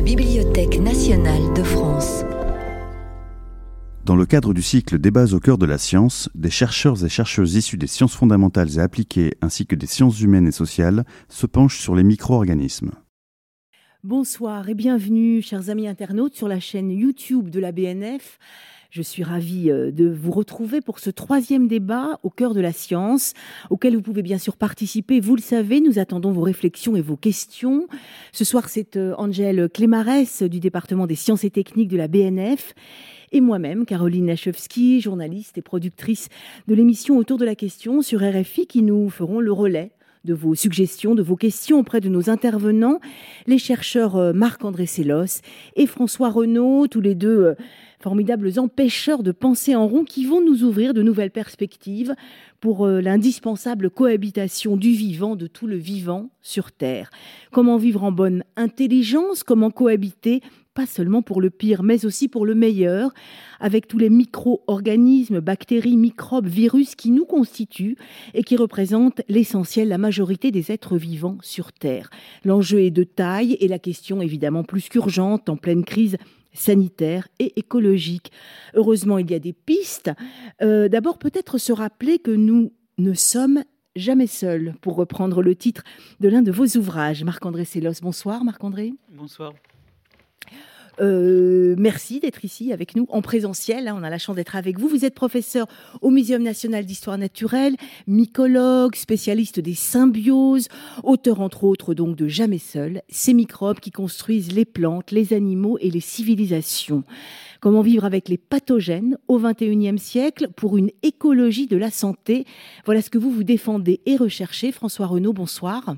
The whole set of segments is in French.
la Bibliothèque nationale de France. Dans le cadre du cycle Débats au cœur de la science, des chercheurs et chercheuses issus des sciences fondamentales et appliquées ainsi que des sciences humaines et sociales se penchent sur les micro-organismes. Bonsoir et bienvenue, chers amis internautes, sur la chaîne YouTube de la BNF. Je suis ravie euh, de vous retrouver pour ce troisième débat au cœur de la science, auquel vous pouvez bien sûr participer. Vous le savez, nous attendons vos réflexions et vos questions. Ce soir, c'est euh, Angèle Clémarès du département des sciences et techniques de la BNF et moi-même, Caroline Lachowski, journaliste et productrice de l'émission Autour de la question sur RFI, qui nous ferons le relais de vos suggestions, de vos questions auprès de nos intervenants, les chercheurs euh, Marc-André Sellos et François Renaud, tous les deux formidables empêcheurs de penser en rond qui vont nous ouvrir de nouvelles perspectives pour euh, l'indispensable cohabitation du vivant, de tout le vivant sur Terre. Comment vivre en bonne intelligence, comment cohabiter pas seulement pour le pire, mais aussi pour le meilleur, avec tous les micro-organismes, bactéries, microbes, virus qui nous constituent et qui représentent l'essentiel, la majorité des êtres vivants sur Terre. L'enjeu est de taille et la question évidemment plus qu'urgente en pleine crise sanitaire et écologique. Heureusement, il y a des pistes. Euh, d'abord, peut-être se rappeler que nous ne sommes jamais seuls, pour reprendre le titre de l'un de vos ouvrages. Marc-André Sellos, bonsoir Marc-André. Bonsoir. Euh, merci d'être ici avec nous en présentiel. Hein, on a la chance d'être avec vous. Vous êtes professeur au Muséum national d'histoire naturelle, mycologue, spécialiste des symbioses, auteur entre autres donc de Jamais seul, ces microbes qui construisent les plantes, les animaux et les civilisations. Comment vivre avec les pathogènes au XXIe siècle pour une écologie de la santé? Voilà ce que vous vous défendez et recherchez. François Renaud, bonsoir.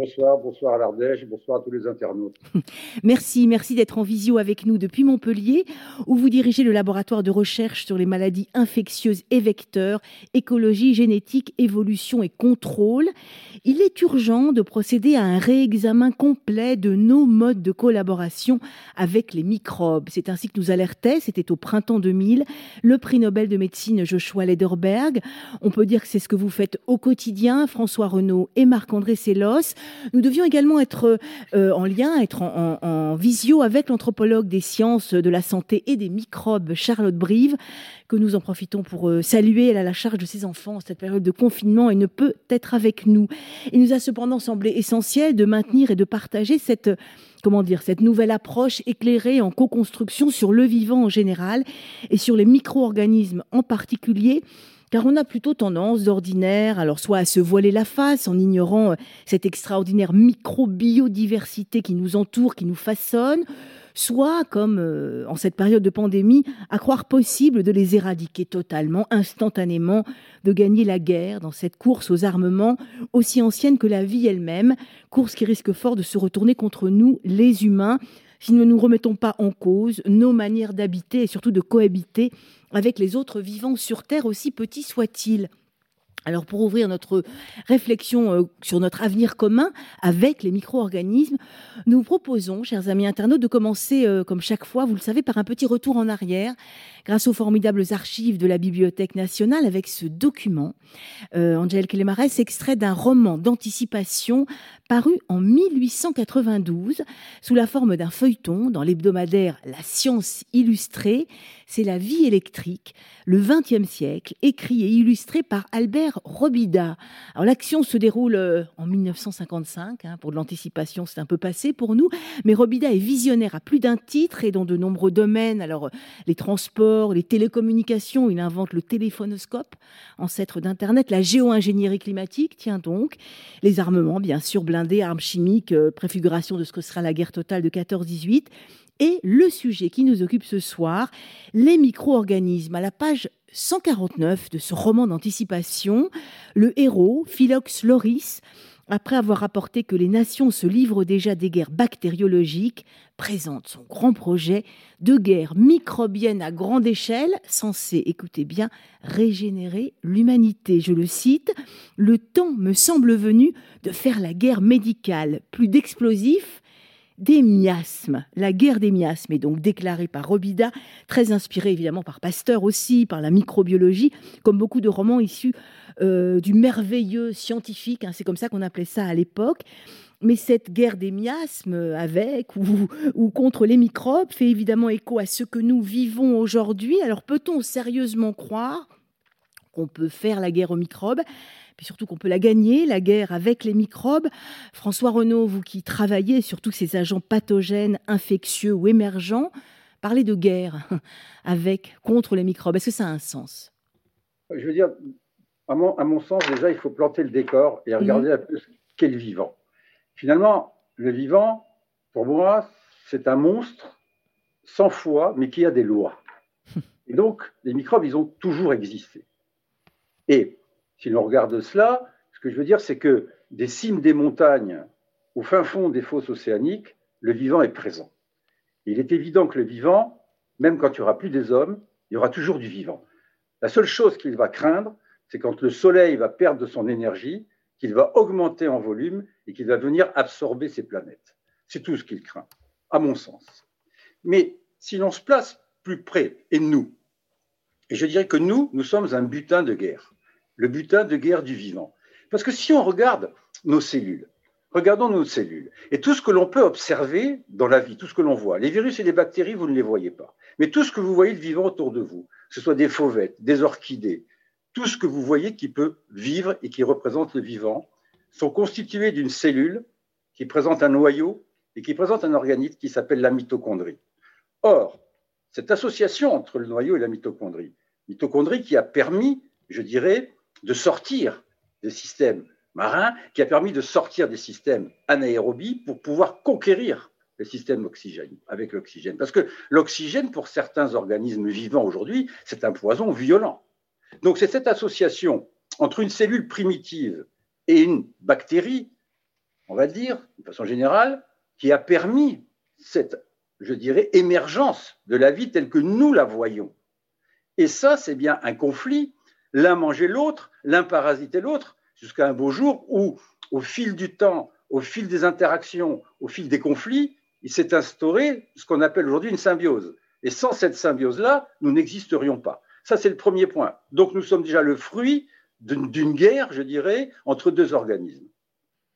Bonsoir, bonsoir à l'Ardèche, bonsoir à tous les internautes. merci, merci d'être en visio avec nous depuis Montpellier, où vous dirigez le laboratoire de recherche sur les maladies infectieuses et vecteurs, écologie, génétique, évolution et contrôle. Il est urgent de procéder à un réexamen complet de nos modes de collaboration avec les microbes. C'est ainsi que nous alertait, c'était au printemps 2000, le prix Nobel de médecine Joshua Lederberg. On peut dire que c'est ce que vous faites au quotidien, François Renaud et Marc-André Sellos. Nous devions également être euh, en lien, être en, visio avec l'anthropologue des sciences de la santé et des microbes, Charlotte Brive, que nous en profitons pour euh, saluer. Elle a la charge de ses enfants en cette période de confinement et ne peut être avec nous. Il nous a cependant semblé essentiel de maintenir et de partager cette comment dire, cette nouvelle approche éclairée en co-construction sur le vivant en général et sur les micro-organismes en particulier car on a plutôt tendance d'ordinaire, alors soit à se voiler la face en ignorant euh, cette extraordinaire micro-biodiversité qui nous entoure, qui nous façonne, soit, comme euh, en cette période de pandémie, à croire possible de les éradiquer totalement, instantanément, de gagner la guerre dans cette course aux armements aussi ancienne que la vie elle-même, course qui risque fort de se retourner contre nous, les humains, si nous ne nous remettons pas en cause nos manières d'habiter et surtout de cohabiter avec les autres vivants sur Terre, aussi petits soient-ils. Alors pour ouvrir notre réflexion euh, sur notre avenir commun avec les micro-organismes, nous proposons, chers amis internautes, de commencer, euh, comme chaque fois, vous le savez, par un petit retour en arrière, grâce aux formidables archives de la Bibliothèque nationale, avec ce document. Euh, Angèle Clémarès, extrait d'un roman d'anticipation paru en 1892 sous la forme d'un feuilleton dans l'hebdomadaire La Science illustrée. C'est la vie électrique, le XXe siècle, écrit et illustré par Albert Robida. Alors l'action se déroule euh, en 1955. Hein, pour de l'anticipation, c'est un peu passé pour nous, mais Robida est visionnaire à plus d'un titre et dans de nombreux domaines. Alors euh, les transports, les télécommunications, il invente le téléphonoscope, ancêtre d'Internet, la géo-ingénierie climatique, tiens donc, les armements, bien sûr, armes chimiques, euh, préfiguration de ce que sera la guerre totale de 14-18. Et le sujet qui nous occupe ce soir, les micro-organismes. À la page 149 de ce roman d'anticipation, le héros, Philox Loris, après avoir rapporté que les nations se livrent déjà des guerres bactériologiques, présente son grand projet de guerre microbienne à grande échelle, censé, écoutez bien, régénérer l'humanité. Je le cite, Le temps me semble venu de faire la guerre médicale, plus d'explosifs, des miasmes. La guerre des miasmes est donc déclarée par Robida, très inspirée évidemment par Pasteur aussi, par la microbiologie, comme beaucoup de romans issus euh, du merveilleux scientifique, hein, c'est comme ça qu'on appelait ça à l'époque. Mais cette guerre des miasmes avec ou, ou, contre les microbes fait évidemment écho à ce que nous vivons aujourd'hui. Alors peut-on sérieusement croire qu'on peut faire la guerre aux microbes? Puis surtout qu'on peut la gagner, la guerre avec les microbes. François Renaud, vous qui travaillez sur tous ces agents pathogènes, infectieux ou émergents, parlez de guerre avec, contre les microbes. Est-ce que ça a un sens? Je veux dire, à mon, à mon, sens, déjà, il faut planter le décor et regarder mmh. un peu ce qu'est le vivant. Finalement, le vivant, pour moi, c'est un monstre sans foi, mais qui a des lois. Et donc, les microbes, ils ont toujours existé. Et si l'on regarde cela, ce que je veux dire, c'est que des cimes des montagnes, au fin fond des fosses océaniques, le vivant est présent. il est évident que le vivant, même quand il n'y aura plus des hommes, il y aura toujours du vivant. La seule chose qu'il va craindre, c'est quand le Soleil va perdre de son énergie, qu'il va augmenter en volume et qu'il va venir absorber ces planètes. C'est tout ce qu'il craint, à mon sens. Mais si l'on se place plus près, et nous, et je dirais que nous, nous sommes un butin de guerre le butin de guerre du vivant. Parce que si on regarde nos cellules, regardons nos cellules, et tout ce que l'on peut observer dans la vie, tout ce que l'on voit, les virus et les bactéries, vous ne les voyez pas. Mais tout ce que vous voyez de vivant autour de vous, que ce soit des fauvettes, des orchidées, tout ce que vous voyez qui peut vivre et qui représente le vivant, sont constitués d'une cellule qui présente un noyau et qui présente un organisme qui s'appelle la mitochondrie. Or, cette association entre le noyau et la mitochondrie, mitochondrie qui a permis, je dirais, de sortir des systèmes marins, qui a permis de sortir des systèmes anaérobies pour pouvoir conquérir le système oxygène, avec l'oxygène. Parce que l'oxygène, pour certains organismes vivants aujourd'hui, c'est un poison violent. Donc c'est cette association entre une cellule primitive et une bactérie, on va dire, de façon générale, qui a permis cette, je dirais, émergence de la vie telle que nous la voyons. Et ça, c'est bien un conflit l'un mangeait l'autre, l'un parasitait l'autre, jusqu'à un beau jour où, au fil du temps, au fil des interactions, au fil des conflits, il s'est instauré ce qu'on appelle aujourd'hui une symbiose. Et sans cette symbiose-là, nous n'existerions pas. Ça, c'est le premier point. Donc, nous sommes déjà le fruit d'une guerre, je dirais, entre deux organismes.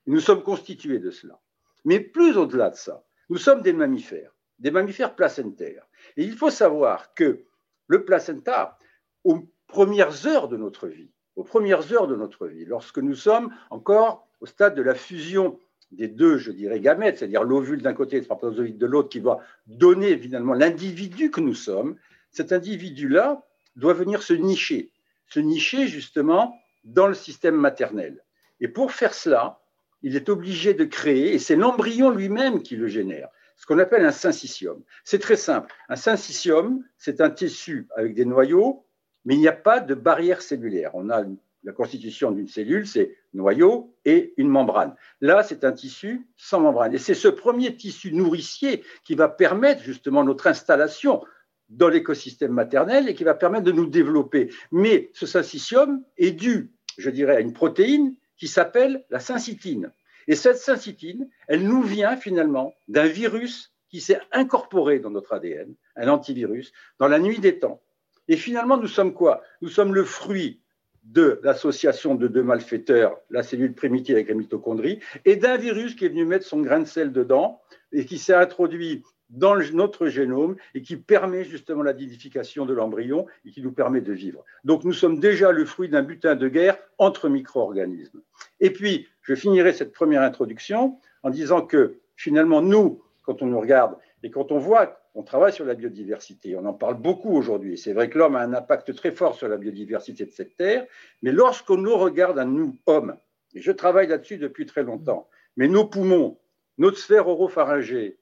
Nous sommes constitués de cela. Mais plus au-delà de ça, nous sommes des mammifères, des mammifères placentaires. Et il faut savoir que le placenta, au premières heures de notre vie, aux premières heures de notre vie, lorsque nous sommes encore au stade de la fusion des deux, je dirais, gamètes, c'est-à-dire l'ovule d'un côté et le spermatozoïde de l'autre, qui doit donner finalement l'individu que nous sommes, cet individu-là doit venir se nicher, se nicher justement dans le système maternel. Et pour faire cela, il est obligé de créer, et c'est l'embryon lui-même qui le génère, ce qu'on appelle un syncytium. C'est très simple. Un syncytium, c'est un tissu avec des noyaux mais il n'y a pas de barrière cellulaire. On a la constitution d'une cellule, c'est noyau et une membrane. Là, c'est un tissu sans membrane. Et c'est ce premier tissu nourricier qui va permettre justement notre installation dans l'écosystème maternel et qui va permettre de nous développer. Mais ce syncytium est dû, je dirais, à une protéine qui s'appelle la syncytine. Et cette syncytine, elle nous vient finalement d'un virus qui s'est incorporé dans notre ADN, un antivirus, dans la nuit des temps. Et finalement, nous sommes quoi? Nous sommes le fruit de l'association de deux malfaiteurs, la cellule primitive avec la mitochondrie, et d'un virus qui est venu mettre son grain de sel dedans et qui s'est introduit dans notre génome et qui permet justement la nidification de l'embryon et qui nous permet de vivre. Donc nous sommes déjà le fruit d'un butin de guerre entre micro-organismes. Et puis, je finirai cette première introduction en disant que finalement, nous, quand on nous regarde et quand on voit on travaille sur la biodiversité, on en parle beaucoup aujourd'hui. C'est vrai que l'homme a un impact très fort sur la biodiversité de cette terre, mais lorsqu'on nous regarde à nous, hommes, et je travaille là-dessus depuis très longtemps, mais nos poumons, notre sphère oropharyngée,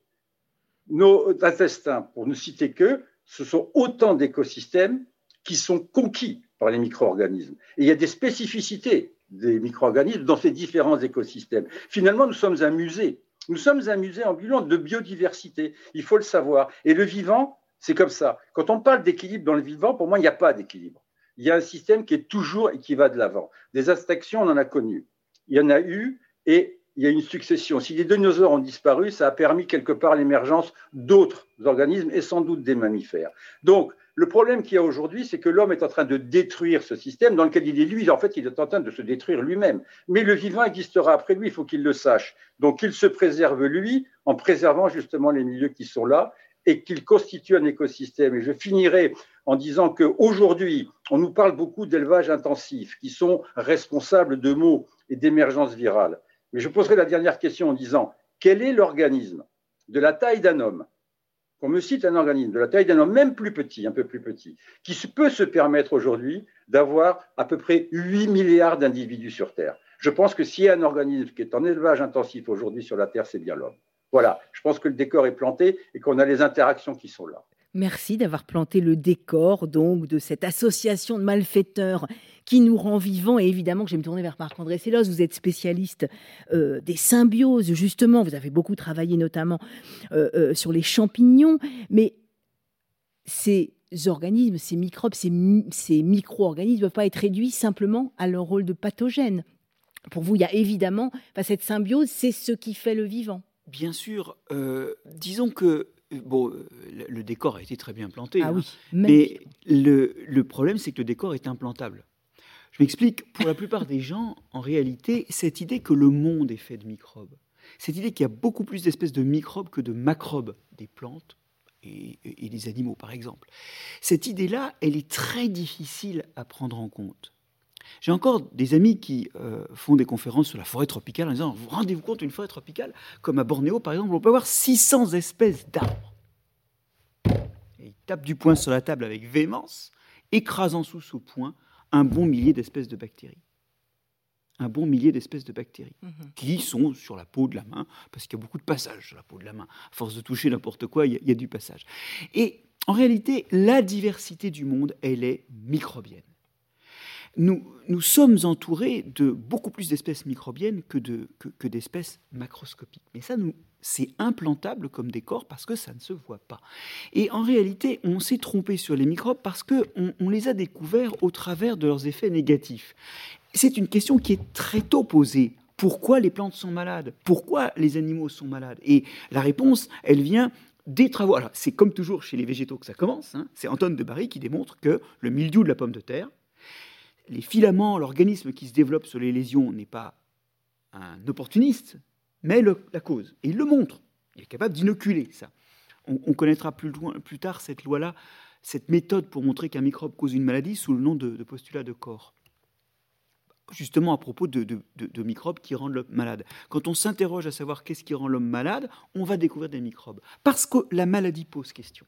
nos intestins, pour ne citer que, ce sont autant d'écosystèmes qui sont conquis par les micro-organismes. Et il y a des spécificités des micro-organismes dans ces différents écosystèmes. Finalement, nous sommes un musée nous sommes un musée ambulant de biodiversité, il faut le savoir. Et le vivant, c'est comme ça. Quand on parle d'équilibre dans le vivant, pour moi, il n'y a pas d'équilibre. Il y a un système qui est toujours et qui va de l'avant. Des abstractions, on en a connu. Il y en a eu et il y a une succession. Si les dinosaures ont disparu, ça a permis quelque part l'émergence d'autres organismes et sans doute des mammifères. Donc, le problème qu'il y a aujourd'hui, c'est que l'homme est en train de détruire ce système dans lequel il est lui. En fait, il est en train de se détruire lui-même. Mais le vivant existera après lui, il faut qu'il le sache. Donc, qu'il se préserve lui en préservant justement les milieux qui sont là et qu'il constitue un écosystème. Et je finirai en disant qu'aujourd'hui, on nous parle beaucoup d'élevage intensif, qui sont responsables de maux et d'émergence virale. Mais je poserai la dernière question en disant quel est l'organisme de la taille d'un homme qu'on me cite un organisme de la taille d'un homme, même plus petit, un peu plus petit, qui peut se permettre aujourd'hui d'avoir à peu près 8 milliards d'individus sur Terre. Je pense que s'il y a un organisme qui est en élevage intensif aujourd'hui sur la Terre, c'est bien l'homme. Voilà, je pense que le décor est planté et qu'on a les interactions qui sont là. Merci d'avoir planté le décor donc de cette association de malfaiteurs qui nous rend vivants. Et évidemment que je vais me tourner vers Marc-André Sellos. Vous êtes spécialiste euh, des symbioses, justement. Vous avez beaucoup travaillé notamment euh, euh, sur les champignons. Mais ces organismes, ces microbes, ces, ces micro-organismes ne peuvent pas être réduits simplement à leur rôle de pathogène. Pour vous, il y a évidemment, cette symbiose, c'est ce qui fait le vivant. Bien sûr. disons que Bon, le décor a été très bien planté, ah hein. oui, mais le, problème, c'est que le décor est implantable. Je m'explique, pour la plupart des gens, en réalité, cette idée que le monde est fait de microbes, cette idée qu'il y a beaucoup plus d'espèces de microbes que de macrobes, des plantes et, des animaux, par exemple, cette idée-là, elle est très difficile à prendre en compte. J'ai encore des amis qui euh, font des conférences sur la forêt tropicale en disant, vous rendez-vous compte, une forêt tropicale, comme à Bornéo par exemple, on peut avoir 600 espèces d'arbres. Et ils tapent du poing sur la table avec véhémence, écrasant sous ce poing un bon millier d'espèces de bactéries. Un bon millier d'espèces de bactéries mhm. qui sont sur la peau de la main, parce qu'il y a beaucoup de passages sur la peau de la main. À force de toucher n'importe quoi, il y, a, du passage. Et en réalité, la diversité du monde, elle est microbienne nous, sommes entourés de beaucoup plus d'espèces microbiennes que, de, que, d'espèces macroscopiques. Mais ça, c'est implantable comme décor parce que ça ne se voit pas. Et en réalité, on s'est trompé sur les microbes parce qu'on on les a découverts au travers de leurs effets négatifs. C'est une question qui est très tôt posée. Pourquoi les plantes sont malades? Pourquoi les animaux sont malades? Et la réponse, elle vient des travaux. Alors, c'est comme toujours chez les végétaux que ça commence. Hein. C'est Antoine de Barry qui démontre que le mildiou de la pomme de terre, les filaments, l'organisme qui se développe sur les lésions n'est pas un opportuniste, mais la cause. Et il le montre. Il est capable d'inoculer ça. On, connaîtra plus, tard cette loi-là, cette méthode pour montrer qu'un microbe cause une maladie sous le nom de, postulat de corps. Justement à propos de, de, microbes qui rendent l'homme malade. Quand on s'interroge à savoir qu'est-ce qui rend l'homme malade, on va découvrir des microbes. Parce que la maladie pose question.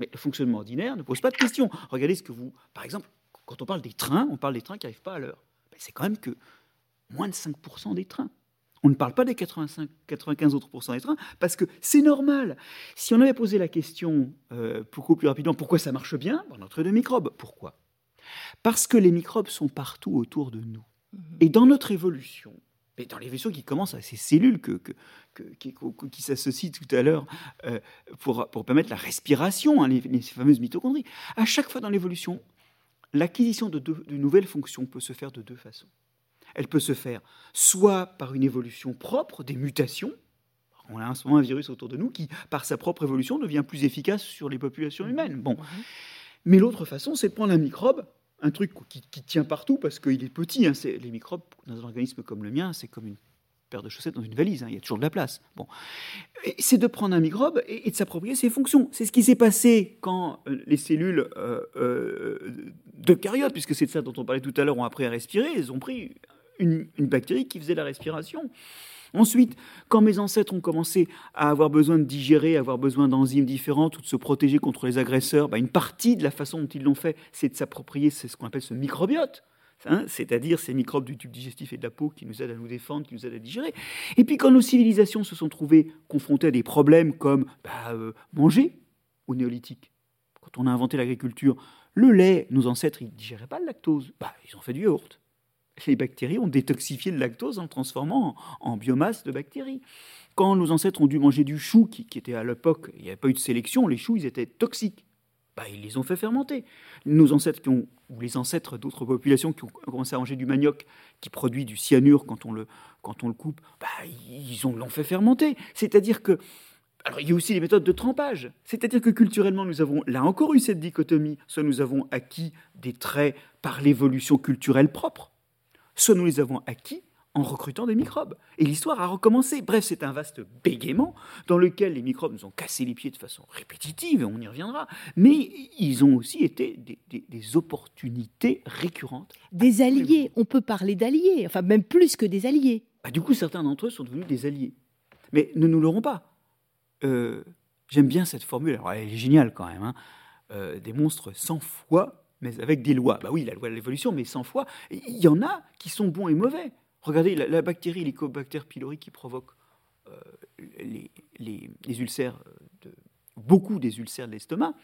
Mais le fonctionnement ordinaire ne pose pas de question. Regardez ce que vous, par exemple, quand on parle des trains, on parle des trains qui n'arrivent pas à l'heure. Ben, c'est quand même que moins de 5% des trains. On ne parle pas des 85, 95 autres des trains parce que c'est normal. Si on avait posé la question euh, beaucoup plus rapidement, pourquoi ça marche bien On entrait de microbes. Pourquoi? Parce que les microbes sont partout autour de nous. Mhm. Et dans notre évolution, et dans l'évolution qui commence à ces cellules que, qui, s'associent tout à l'heure euh, pour, pour, permettre la respiration, hein, les, les, fameuses mitochondries, à chaque fois dans l'évolution, l'acquisition de, nouvelles fonctions peut se faire de deux façons. Elle peut se faire soit par une évolution propre, des mutations. On a en ce moment un virus autour de nous qui, par sa propre évolution, devient plus efficace sur les populations humaines. Bon. Mais l'autre façon, c'est de prendre un microbe, un truc qui, tient partout parce qu'il est petit. Hein, les microbes, dans un organisme comme le mien, c'est comme une paire de chaussettes dans une valise, hein, il y a toujours de la place. Bon. C'est de prendre un microbe et, de s'approprier ses fonctions. C'est ce qui s'est passé quand euh, les cellules euh, euh, puisque c'est de ça dont on parlait tout à l'heure, ont appris à respirer, elles ont pris une, bactérie qui faisait la respiration. Ensuite, quand mes ancêtres ont commencé à avoir besoin de digérer, avoir besoin d'enzymes différentes ou de se protéger contre les agresseurs, bah, une partie de la façon dont ils l'ont fait, c'est de s'approprier ce qu'on appelle ce microbiote. Hein, c'est-à-dire ces microbes du tube digestif et de la peau qui nous aident à nous défendre, qui nous aident à digérer. Et puis quand nos civilisations se sont trouvées confrontées à des problèmes comme bah, euh, manger au néolithique, quand on a inventé l'agriculture, le lait, nos ancêtres, ils ne digéraient pas le lactose, bah, ils ont fait du yaourt. Les bactéries ont détoxifié le lactose en le transformant en, biomasse de bactéries. Quand nos ancêtres ont dû manger du chou, qui, qui était à l'époque, il n'y avait pas eu de sélection, les choux, ils étaient toxiques. Bah, ils les ont fait fermenter. Nos ancêtres ou les ancêtres d'autres populations qui ont commencé à manger du manioc qui produit du cyanure quand on le, quand on le coupe, bah, ils l'ont fait fermenter. C'est-à-dire que alors, il y a aussi les méthodes de trempage. C'est-à-dire que culturellement, nous avons là encore eu cette dichotomie. Soit nous avons acquis des traits par l'évolution culturelle propre, soit nous les avons acquis en recrutant des microbes. Et l'histoire a recommencé. Bref, c'est un vaste bégaiement dans lequel les microbes nous ont cassé les pieds de façon répétitive, et on y reviendra. Mais ils ont aussi été des, opportunités récurrentes. Des alliés, on peut parler d'alliés, enfin même plus que des alliés. Bah, du coup, certains d'entre eux sont devenus des alliés. Mais ne nous l'aurons pas. Euh, j'aime bien cette formule, alors elle est géniale quand même. Hein. Euh, des monstres sans foi, mais avec des lois. Bah oui, la loi de l'évolution, mais sans foi. Il y en a qui sont bons et mauvais. Regardez la, bactérie l'Helicobacter pylori qui provoque euh, les, ulcères, de, beaucoup des ulcères de l'estomac.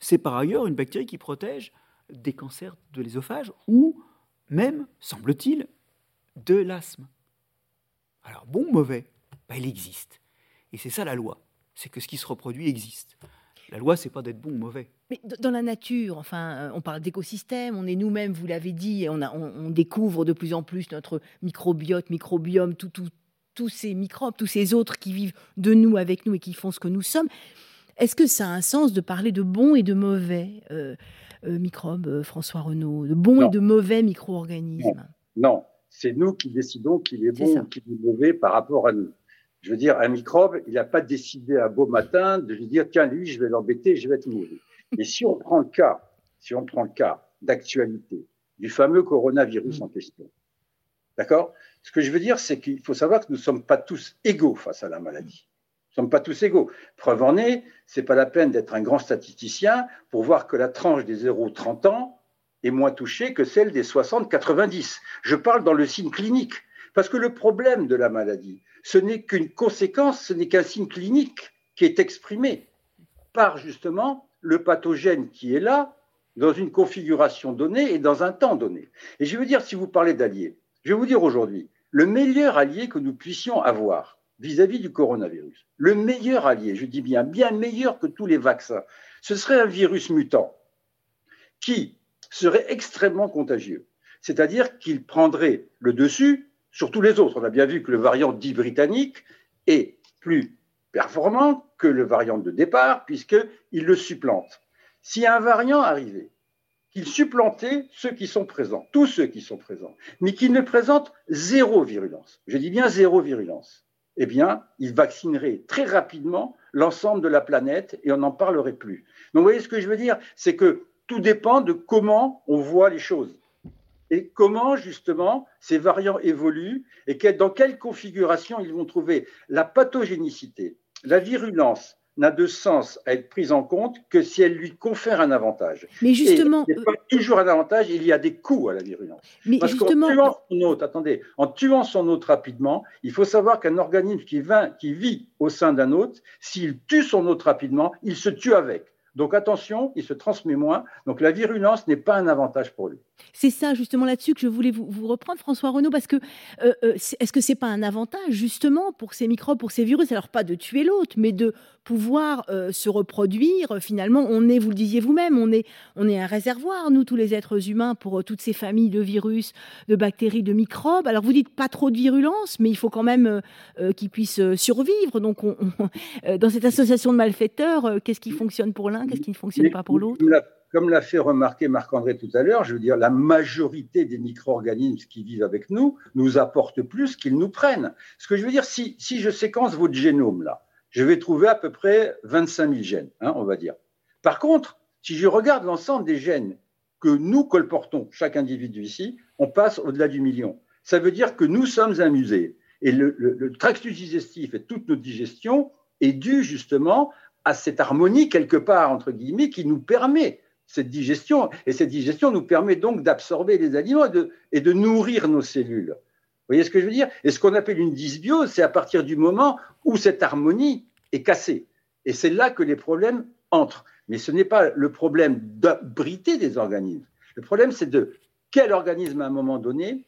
C'est par ailleurs une bactérie qui protège des cancers de l'ésophage ou même, semble-t-il, de l'asthme. Alors bon ou mauvais? Bah, Il existe. Et c'est ça la loi. C'est que ce qui se reproduit existe. La loi, c'est pas d'être bon ou mauvais. Mais dans la nature, enfin, euh, on parle d'écosystème, on est nous-mêmes, vous l'avez dit, on, on, découvre de plus en plus notre microbiote, microbiome, tous ces microbes, tous ces autres qui vivent de nous, avec nous et qui font ce que nous sommes. Est-ce que ça a un sens de parler de bons et de mauvais euh, euh, microbes, François Renaud, de bons et de mauvais micro-organismes? Non, c'est nous qui décidons qu'il est bon ou qu'il est mauvais par rapport à nous. Je veux dire, un microbe, il n'a pas décidé un beau matin de lui dire, tiens, lui, je vais l'embêter, je vais être mauvais. Et si on prend le cas, si on prend le cas d'actualité du fameux coronavirus mm. en question, d'accord? Ce que je veux dire, c'est qu'il faut savoir que nous ne sommes pas tous égaux face à la maladie. Nous ne sommes pas tous égaux. Preuve en est, c'est pas la peine d'être un grand statisticien pour voir que la tranche des 0-30 ans est moins touchée que celle des 60-90. Je parle dans le signe clinique. Parce que le problème de la maladie, ce n'est qu'une conséquence, ce n'est qu'un signe clinique qui est exprimé par justement le pathogène qui est là, dans une configuration donnée et dans un temps donné. Et je veux dire, si vous parlez d'alliés, je vais vous dire aujourd'hui, le meilleur allié que nous puissions avoir vis-à-vis -vis du coronavirus, le meilleur allié, je dis bien, bien meilleur que tous les vaccins, ce serait un virus mutant qui serait extrêmement contagieux. C'est-à-dire qu'il prendrait le dessus sur tous les autres. On a bien vu que le variant dit britannique est plus performant que le variant de départ, puisqu'il le supplante. Si un variant arrivait, qu'il supplantait ceux qui sont présents, tous ceux qui sont présents, mais qu'il ne présente zéro virulence, je dis bien zéro virulence, eh bien, il vaccinerait très rapidement l'ensemble de la planète et on n'en parlerait plus. Donc, vous voyez ce que je veux dire? C'est que tout dépend de comment on voit les choses et comment justement ces variants évoluent et dans quelle configuration ils vont trouver la pathogénicité, la virulence n'a de sens à être prise en compte que si elle lui confère un avantage. Mais justement, et pas toujours un avantage, il y a des coûts à la virulence. Mais Parce justement, qu'en tuant son hôte, attendez, en tuant son hôte rapidement, il faut savoir qu'un organisme qui, qui vit au sein d'un hôte, s'il tue son hôte rapidement, il se tue avec. Donc attention, il se transmet moins. Donc la virulence n'est pas un avantage pour lui. C'est ça justement là-dessus que je voulais vous, reprendre, François Renaud, parce que euh, euh, est-ce que c'est pas un avantage justement pour ces microbes, pour ces virus, alors pas de tuer l'autre, mais de pouvoir euh, se reproduire. Finalement, on est, vous le disiez vous-même, on est, on est un réservoir, nous tous les êtres humains, pour toutes ces familles de virus, de bactéries, de microbes. Alors vous dites pas trop de virulence, mais il faut quand même qu'ils puissent survivre. Donc dans cette association de malfaiteurs, qu'est-ce qui fonctionne pour l'un, qu'est-ce qui ne fonctionne pas pour l'autre? comme l'a fait remarquer Marc-André tout à l'heure, je veux dire, la majorité des micro-organismes qui vivent avec nous nous apportent plus qu'ils nous prennent. Ce que je veux dire, si, je séquence votre génome là, je vais trouver à peu près 25 000 gènes, hein, on va dire. Par contre, si je regarde l'ensemble des gènes que nous colportons, chaque individu ici, on passe au-delà du million. Ça veut dire que nous sommes un musée. Et le, le tractus digestif et toute notre digestion est due justement à cette harmonie quelque part, entre guillemets, qui nous permet cette digestion. Et cette digestion nous permet donc d'absorber les aliments et de, nourrir nos cellules. Vous voyez ce que je veux dire? Et ce qu'on appelle une dysbiose, c'est à partir du moment où cette harmonie est cassée. Et c'est là que les problèmes entrent. Mais ce n'est pas le problème d'abriter des organismes. Le problème, c'est de quel organisme, à un moment donné,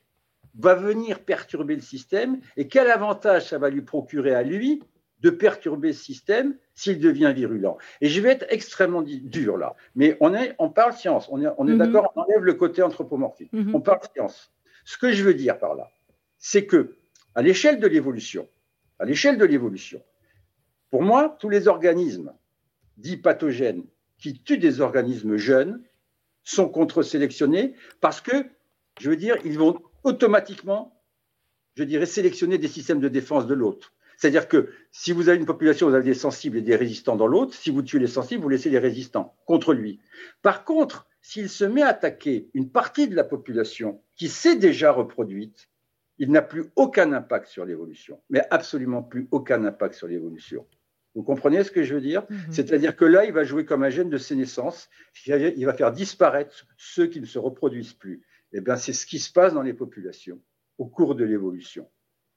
va venir perturber le système et quel avantage ça va lui procurer à lui de perturber ce système s'il devient virulent. Et je vais être extrêmement dur là, mais on, est, on parle science, on est, on est mhm. d'accord, on enlève le côté anthropomorphique, mhm. on parle science. Ce que je veux dire par là, c'est que à l'échelle de l'évolution, à l'échelle de l'évolution, pour moi, tous les organismes dits pathogènes qui tuent des organismes jeunes sont contre-sélectionnés parce que, je veux dire, ils vont automatiquement, je dirais, sélectionner des systèmes de défense de l'autre. C'est-à-dire que si vous avez une population, vous avez des sensibles et des résistants dans l'autre, si vous tuez les sensibles, vous laissez les résistants contre lui. Par contre, s'il se met à attaquer une partie de la population qui s'est déjà reproduite, il n'a plus aucun impact sur l'évolution, mais absolument plus aucun impact sur l'évolution. Vous comprenez ce que je veux dire? Mhm. C'est-à-dire que là, il va jouer comme un gène de sénescence, il va faire disparaître ceux qui ne se reproduisent plus. Eh bien, c'est ce qui se passe dans les populations au cours de l'évolution.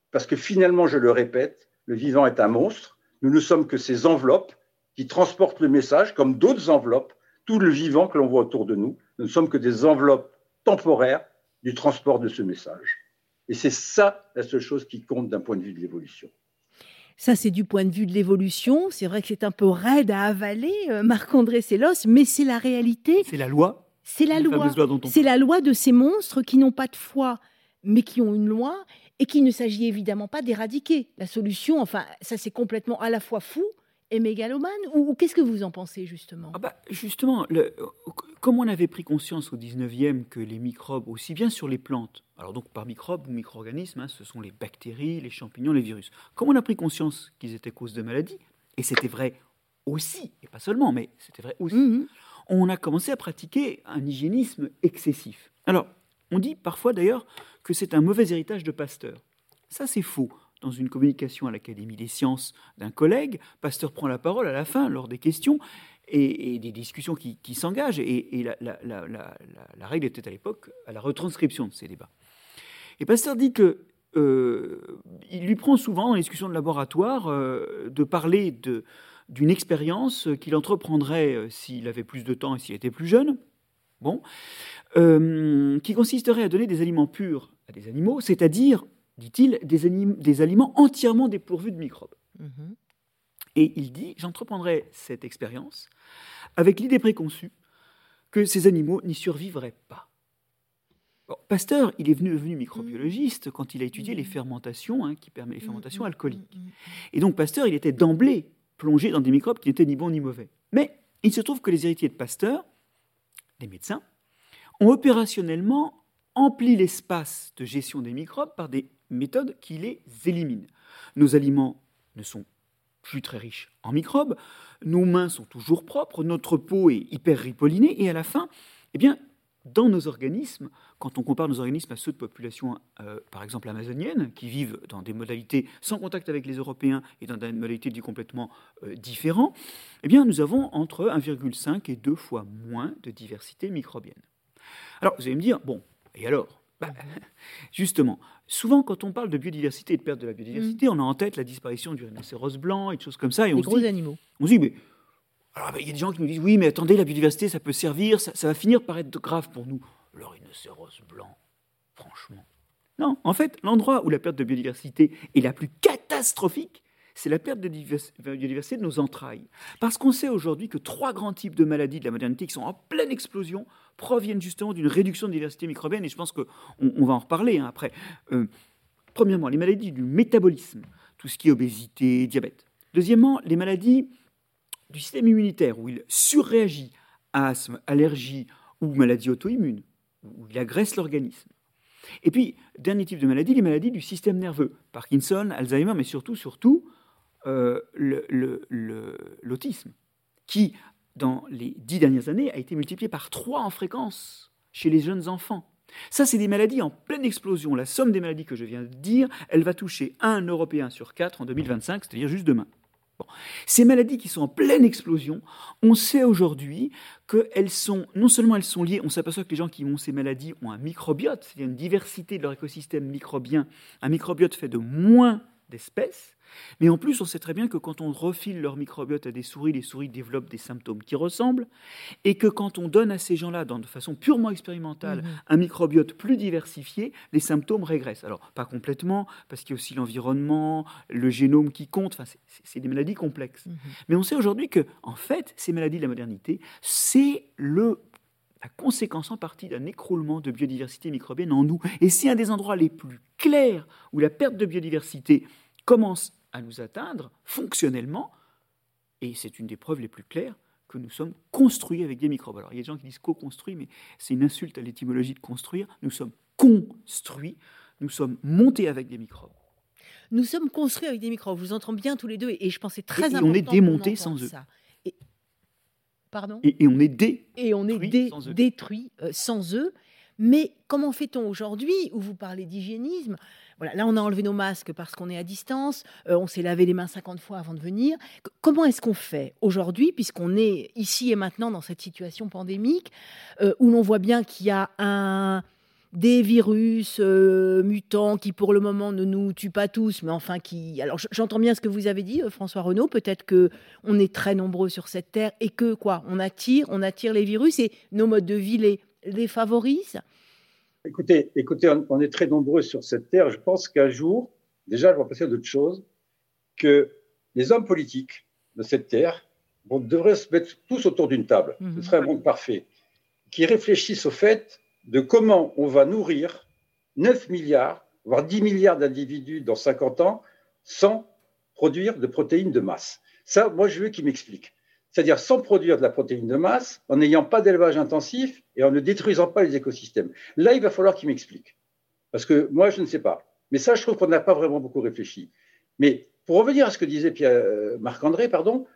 Parce que finalement, je le répète, le vivant est un monstre. Nous ne sommes que ces enveloppes qui transportent le message, comme d'autres enveloppes. Tout le vivant que l'on voit autour de nous, nous ne sommes que des enveloppes temporaires du transport de ce message. Et c'est ça la seule chose qui compte d'un point de vue de l'évolution. Ça, c'est du point de vue de l'évolution. C'est vrai que c'est un peu raide à avaler, euh, Marc-André Sélos, mais c'est la réalité. C'est la loi. C'est la loi. C'est la loi de ces monstres qui n'ont pas de foi, mais qui ont une loi et qu'il ne s'agit évidemment pas d'éradiquer. La solution, enfin, ça c'est complètement à la fois fou et mégalomane Ou, qu'est-ce que vous en pensez justement? Ah bah, Justement, le, comme on avait pris conscience au 19e que les microbes, aussi bien sur les plantes, alors donc par microbes ou micro-organismes, hein, ce sont les bactéries, les champignons, les virus, comme on a pris conscience qu'ils étaient cause de maladies, et c'était vrai aussi, et pas seulement, mais c'était vrai aussi, mmh on a commencé à pratiquer un hygiénisme excessif. Alors, on dit parfois d'ailleurs que c'est un mauvais héritage de Pasteur. Ça, c'est faux. Dans une communication à l'Académie des sciences d'un collègue, Pasteur prend la parole à la fin, lors des questions, et, des discussions qui, s'engagent. Et, la, règle était à l'époque à la retranscription de ces débats. Et Pasteur dit que euh, il lui prend souvent, dans les discussions de laboratoire, euh, de parler d'une expérience qu'il entreprendrait euh, s'il avait plus de temps et s'il était plus jeune. Bon, euh, qui consisterait à donner des aliments purs à des animaux, c'est-à-dire, dit-il, des, des, aliments entièrement dépourvus de microbes. Mhm. Et il dit, j'entreprendrai cette expérience avec l'idée préconçue que ces animaux n'y survivraient pas. Pasteur, il est venu, devenu microbiologiste quand il a étudié les fermentations, hein, qui permettent les fermentations alcooliques. Et donc Pasteur, il était d'emblée plongé dans des microbes qui n'étaient ni bons ni mauvais. Mais il se trouve que les héritiers de Pasteur, les médecins, ont opérationnellement empli l'espace de gestion des microbes par des méthodes qui les éliminent. Nos aliments ne sont plus très riches en microbes, nos mains sont toujours propres, notre peau est hyper ripollinée, et à la fin, eh bien, dans nos organismes, quand on compare nos organismes à ceux de populations, euh, par exemple amazoniennes, qui vivent dans des modalités sans contact avec les Européens et dans des modalités du complètement euh, différentes, eh bien, nous avons entre 1,5 et 2 fois moins de diversité microbienne. Alors, vous allez me dire, bon, et alors? Bah, Justement, souvent quand on parle de biodiversité et de perte de la biodiversité, mm. on a en tête la disparition du rhinocéros blanc et des choses comme ça. Et Les gros animaux. On se dit, mais alors, bah, il y a des gens qui nous disent oui, mais attendez, la biodiversité, ça peut servir, ça, va finir par être grave pour nous. Le rhinocéros blanc, franchement. Non, en fait, l'endroit où la perte de biodiversité est la plus catastrophique, c'est la perte de biodiversité de nos entrailles. Parce qu'on sait aujourd'hui que trois grands types de maladies de la modernité qui sont en pleine explosion proviennent justement d'une réduction de diversité microbienne, et je pense qu'on on va en reparler hein, après. Euh, premièrement, les maladies du métabolisme, tout ce qui est obésité, diabète. Deuxièmement, les maladies du système immunitaire, où il surréagit asthme, allergie ou maladie auto-immune, où il agresse l'organisme. Et puis, dernier type de maladie, les maladies du système nerveux, Parkinson, Alzheimer, mais surtout, surtout, euh, l'autisme, qui, dans les dix dernières années, a été multiplié par trois en fréquence chez les jeunes enfants. Ça, c'est des maladies en pleine explosion. La somme des maladies que je viens de dire, elle va toucher un Européen sur quatre en 2025, c'est-à-dire juste demain. Ces maladies qui sont en pleine explosion, on sait aujourd'hui qu'elles sont, non seulement elles sont liées, on s'aperçoit que les gens qui ont ces maladies ont un microbiote, c'est-à-dire une diversité de leur écosystème microbien, un microbiote fait de moins d'espèces. Mais en plus, on sait très bien que quand on refile leur microbiote à des souris, les souris développent des symptômes qui ressemblent, et que quand on donne à ces gens-là, de façon purement expérimentale, mhm. un microbiote plus diversifié, les symptômes régressent. Alors, pas complètement, parce qu'il y a aussi l'environnement, le génome qui compte, enfin, c'est des maladies complexes. Mhm. Mais on sait aujourd'hui que, en fait, ces maladies de la modernité, c'est le la conséquence en partie d'un écroulement de biodiversité microbienne en nous. Et c'est un des endroits les plus clairs où la perte de biodiversité commence à nous atteindre fonctionnellement, et c'est une des preuves les plus claires que nous sommes construits avec des microbes. Alors il y a des gens qui disent co-construits, mais c'est une insulte à l'étymologie de construire. Nous sommes construits, nous sommes montés avec des microbes. Nous sommes construits avec des microbes. Je vous entends bien tous les deux, et je pense c'est très et important. On est démonté sans eux. Pardon? Et, on est dé et on est détruit euh, sans eux. Mais comment fait-on aujourd'hui, où vous parlez d'hygiénisme voilà, là, on a enlevé nos masques parce qu'on est à distance, euh, on s'est lavé les mains 50 fois avant de venir. comment est-ce qu'on fait aujourd'hui, puisqu'on est ici et maintenant dans cette situation pandémique, euh, où l'on voit bien qu'il y a un, des virus euh, mutants qui, pour le moment, ne nous tuent pas tous, mais enfin qui. Alors, j'entends bien ce que vous avez dit, François Renaud. Peut-être que on est très nombreux sur cette terre et que quoi, on attire, on attire les virus et nos modes de vie les, les favorisent. Écoutez, écoutez, on, est très nombreux sur cette terre. Je pense qu'un jour, déjà, je vais passer à d'autres choses, que les hommes politiques de cette terre devraient se mettre tous autour d'une table. Ce mhm. serait un monde parfait. Qui réfléchissent au fait de comment on va nourrir 9 milliards, voire 10 milliards d'individus dans 50 ans sans produire de protéines de masse. Ça, moi, je veux qu'ils m'expliquent c'est-à-dire sans produire de la protéine de masse, en n'ayant pas d'élevage intensif et en ne détruisant pas les écosystèmes. Là, il va falloir qu'il m'explique. Parce que moi, je ne sais pas. Mais ça, je trouve qu'on n'a pas vraiment beaucoup réfléchi. Mais pour revenir à ce que disait euh, Marc-André, pardon,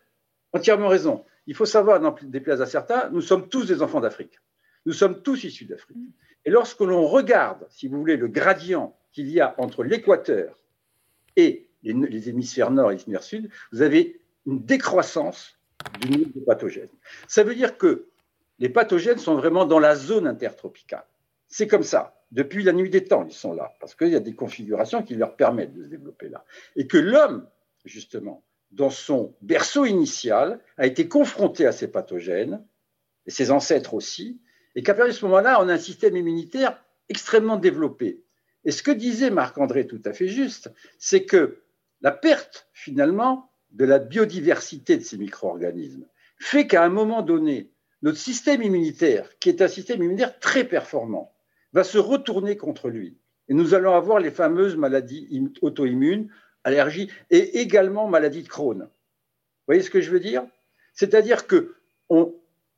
entièrement raison. Il faut savoir, dans des places à certains, nous sommes tous des enfants d'Afrique. Nous sommes tous issus d'Afrique. Et lorsque l'on regarde, si vous voulez, le gradient qu'il y a entre l'équateur et les, hémisphères nord et l'hémisphère sud, vous avez une décroissance du niveau de pathogènes. Ça veut dire que les pathogènes sont vraiment dans la zone intertropicale. C'est comme ça. Depuis la nuit des temps, ils sont là, parce qu'il y a des configurations qui leur permettent de se développer là. Et que l'homme, justement, dans son berceau initial, a été confronté à ces pathogènes, et ses ancêtres aussi, et qu'à partir de ce moment-là, on a un système immunitaire extrêmement développé. Et ce que disait Marc-André tout à fait juste, c'est que la perte, finalement, de la biodiversité de ces micro-organismes fait qu'à un moment donné, notre système immunitaire, qui est un système immunitaire très performant, va se retourner contre lui. Et nous allons avoir les fameuses maladies auto-immunes, allergies et également maladies de Crohn. Vous voyez ce que je veux dire? C'est-à-dire que on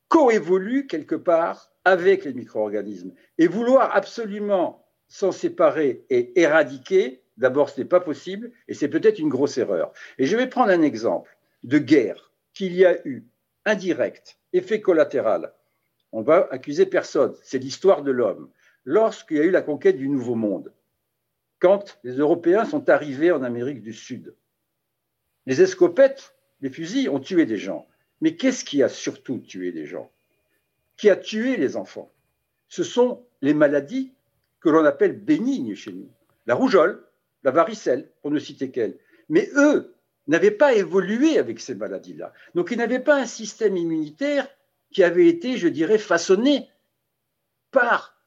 coévolue quelque part avec les micro-organismes. Et vouloir absolument s'en séparer et éradiquer, D'abord, ce n'est pas possible et c'est peut-être une grosse erreur. Et je vais prendre un exemple de guerre qu'il y a eu, indirect, effet collatéral. On va accuser personne, c'est l'histoire de l'homme. Lorsqu'il y a eu la conquête du Nouveau Monde, quand les Européens sont arrivés en Amérique du Sud, les escopettes, les fusils ont tué des gens. Mais qu'est-ce qui a surtout tué des gens? Qui a tué les enfants? Ce sont les maladies que l'on appelle bénignes chez nous. La rougeole, la varicelle, pour ne citer qu'elle. Mais eux n'avaient pas évolué avec ces maladies-là. Donc ils n'avaient pas un système immunitaire qui avait été, je dirais, façonné par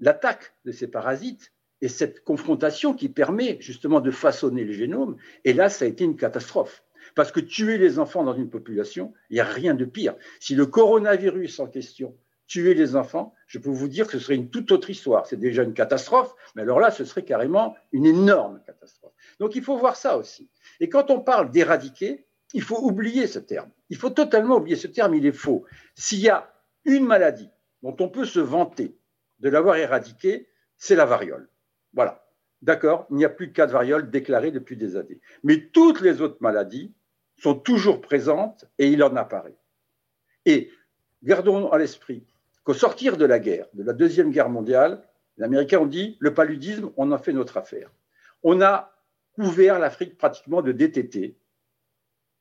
l'attaque de ces parasites et cette confrontation qui permet justement de façonner le génome. Et là, ça a été une catastrophe. Parce que tuer les enfants dans une population, il n'y a rien de pire. Si le coronavirus en question tuer les enfants, je peux vous dire que ce serait une toute autre histoire. C'est déjà une catastrophe, mais alors là, ce serait carrément une énorme catastrophe. Donc il faut voir ça aussi. Et quand on parle d'éradiquer, il faut oublier ce terme. Il faut totalement oublier ce terme, il est faux. S'il y a une maladie dont on peut se vanter de l'avoir éradiquée, c'est la variole. Voilà. D'accord? Il n'y a plus de cas de variole déclarés depuis des années. Mais toutes les autres maladies sont toujours présentes et il en apparaît. Et gardons à l'esprit qu'au sortir de la guerre, de la Deuxième Guerre mondiale, les Américains ont dit le paludisme, on en fait notre affaire. On a couvert l'Afrique pratiquement de DTT.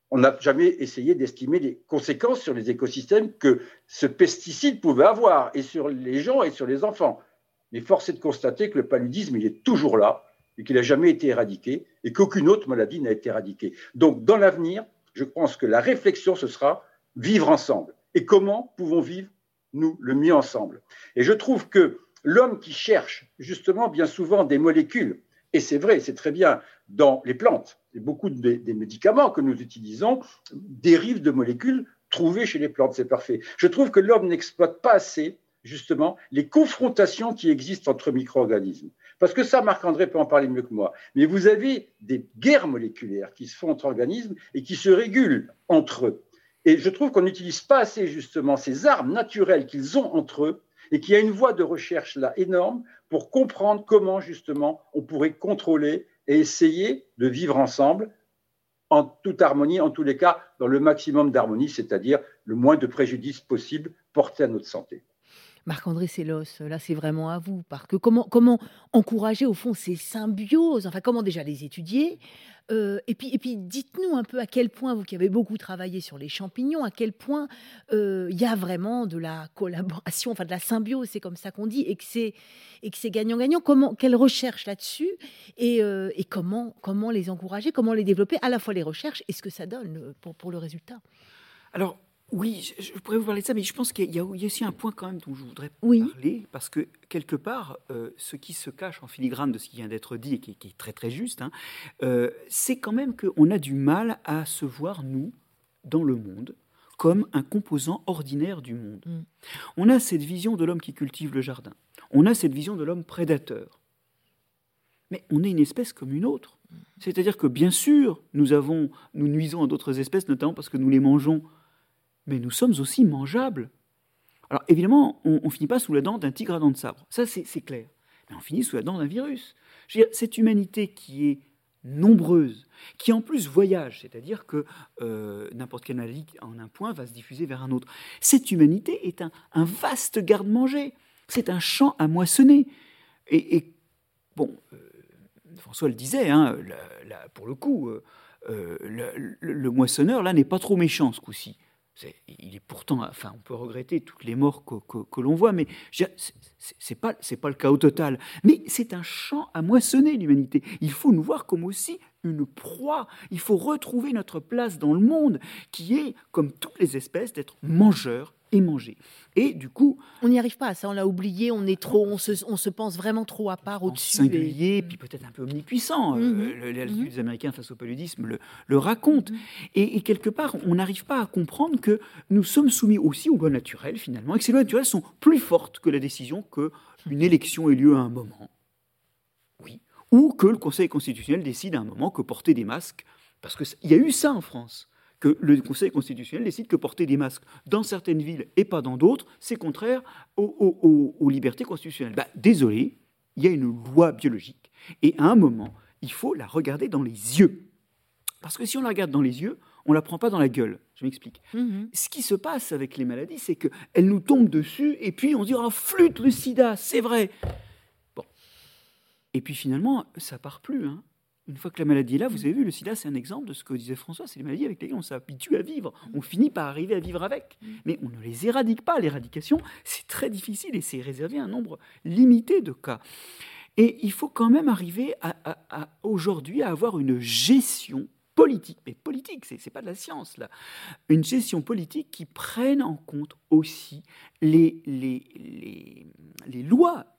On n'a jamais essayé d'estimer les conséquences sur les écosystèmes que ce pesticide pouvait avoir, et sur les gens et sur les enfants. Mais force est de constater que le paludisme, il est toujours là, et qu'il n'a jamais été éradiqué et qu'aucune autre maladie n'a été éradiquée. Donc, dans l'avenir, je pense que la réflexion, ce sera vivre ensemble. Et comment pouvons vivre, nous, le mieux ensemble Et je trouve que l'homme qui cherche justement bien souvent des molécules, et c'est vrai, c'est très bien dans les plantes, et beaucoup des, médicaments que nous utilisons dérivent de molécules trouvées chez les plantes, c'est parfait. Je trouve que l'homme n'exploite pas assez justement les confrontations qui existent entre micro-organismes. Parce que ça, Marc-André peut en parler mieux que moi. Mais vous avez des guerres moléculaires qui se font entre organismes et qui se régulent entre eux. Et je trouve qu'on n'utilise pas assez justement ces armes naturelles qu'ils ont entre eux et qu'il y a une voie de recherche là énorme pour comprendre comment justement on pourrait contrôler et essayer de vivre ensemble en toute harmonie, en tous les cas dans le maximum d'harmonie, c'est-à-dire le moins de préjudice possible porté à notre santé. Marc-André Sellos, là c'est vraiment à vous, parce que comment, encourager au fond ces symbioses, enfin comment déjà les étudier, euh, et puis, et puis dites-nous un peu à quel point, vous qui avez beaucoup travaillé sur les champignons, à quel point euh, il y a vraiment de la collaboration, enfin de la symbiose, c'est comme ça qu'on dit, et que c'est gagnant-gagnant. Comment, quelle recherche là-dessus, et, euh, et, comment, comment les encourager, comment les développer, à la fois les recherches et ce que ça donne pour, pour le résultat? Alors, oui, je, pourrais vous parler de ça, mais je pense qu'il y, a aussi un point quand même dont je voudrais parler, parce que quelque part, euh, ce qui se cache en filigrane de ce qui vient d'être dit et qui, est très très juste, hein, euh, c'est quand même qu'on a du mal à se voir, nous, dans le monde, comme un composant ordinaire du monde. Mm. On a cette vision de l'homme qui cultive le jardin, on a cette vision de l'homme prédateur, mais on est une espèce comme une autre. Mm. C'est-à-dire que bien sûr, nous, avons, nous nuisons à d'autres espèces, notamment parce que nous les mangeons mais nous sommes aussi mangeables. Alors évidemment, on ne finit pas sous la dent d'un tigre à dents de sabre, ça c'est clair. Mais on finit sous la dent d'un virus. Cette humanité qui est nombreuse, qui en plus voyage, c'est-à-dire que euh, n'importe quelle maladie en un point va se diffuser vers un autre. Cette humanité est un, vaste garde-manger, c'est un champ à moissonner. Et, bon, euh, François le disait, hein, pour le coup, euh, le, moissonneur là n'est pas trop méchant ce coup-ci il est pourtant, enfin, on peut regretter toutes les morts que, l'on voit, mais c'est pas c'est pas le au total. Mais c'est un champ à moissonner l'humanité. Il faut nous voir comme aussi une proie. Il faut retrouver notre place dans le monde, qui est, comme toutes les espèces, d'être mangeurs et manger. Et du coup, on n'y arrive pas à ça. On l'a oublié. On est trop. On se, on se pense vraiment trop à part au-dessus. Singulier, puis peut-être un peu omnipuissant. Euh, mhm. Les mhm. Américains face au paludisme le, le racontent. Mhm. et, quelque part, on n'arrive pas à comprendre que nous sommes soumis aussi aux lois naturelles finalement, et que ces lois naturelles sont plus fortes que la décision que une élection ait lieu à un moment. Oui. Ou que le Conseil constitutionnel décide à un moment que porter des masques, parce qu'il y a eu ça en France que le Conseil constitutionnel décide que porter des masques dans certaines villes et pas dans d'autres, c'est contraire aux, libertés constitutionnelles. Bah, désolé, il y a une loi biologique. Et à un moment, il faut la regarder dans les yeux. Parce que si on la regarde dans les yeux, on ne la prend pas dans la gueule. Je m'explique. Mm-hmm. Ce qui se passe avec les maladies, c'est qu'elles nous tombent dessus et puis on se dit oh, flûte le sida, c'est vrai. Bon. Et puis finalement, ça part plus. Hein. Une fois que la maladie est là, vous avez vu, le sida, c'est un exemple de ce que disait François, c'est les maladies avec lesquelles on s'habitue à vivre. On finit par arriver à vivre avec. Mais on ne les éradique pas. L'éradication, c'est très difficile et c'est réservé à un nombre limité de cas. Et il faut quand même arriver à, aujourd'hui à avoir une gestion politique, mais politique, c'est n'est pas de la science là, une gestion politique qui prenne en compte aussi les, les, les, les lois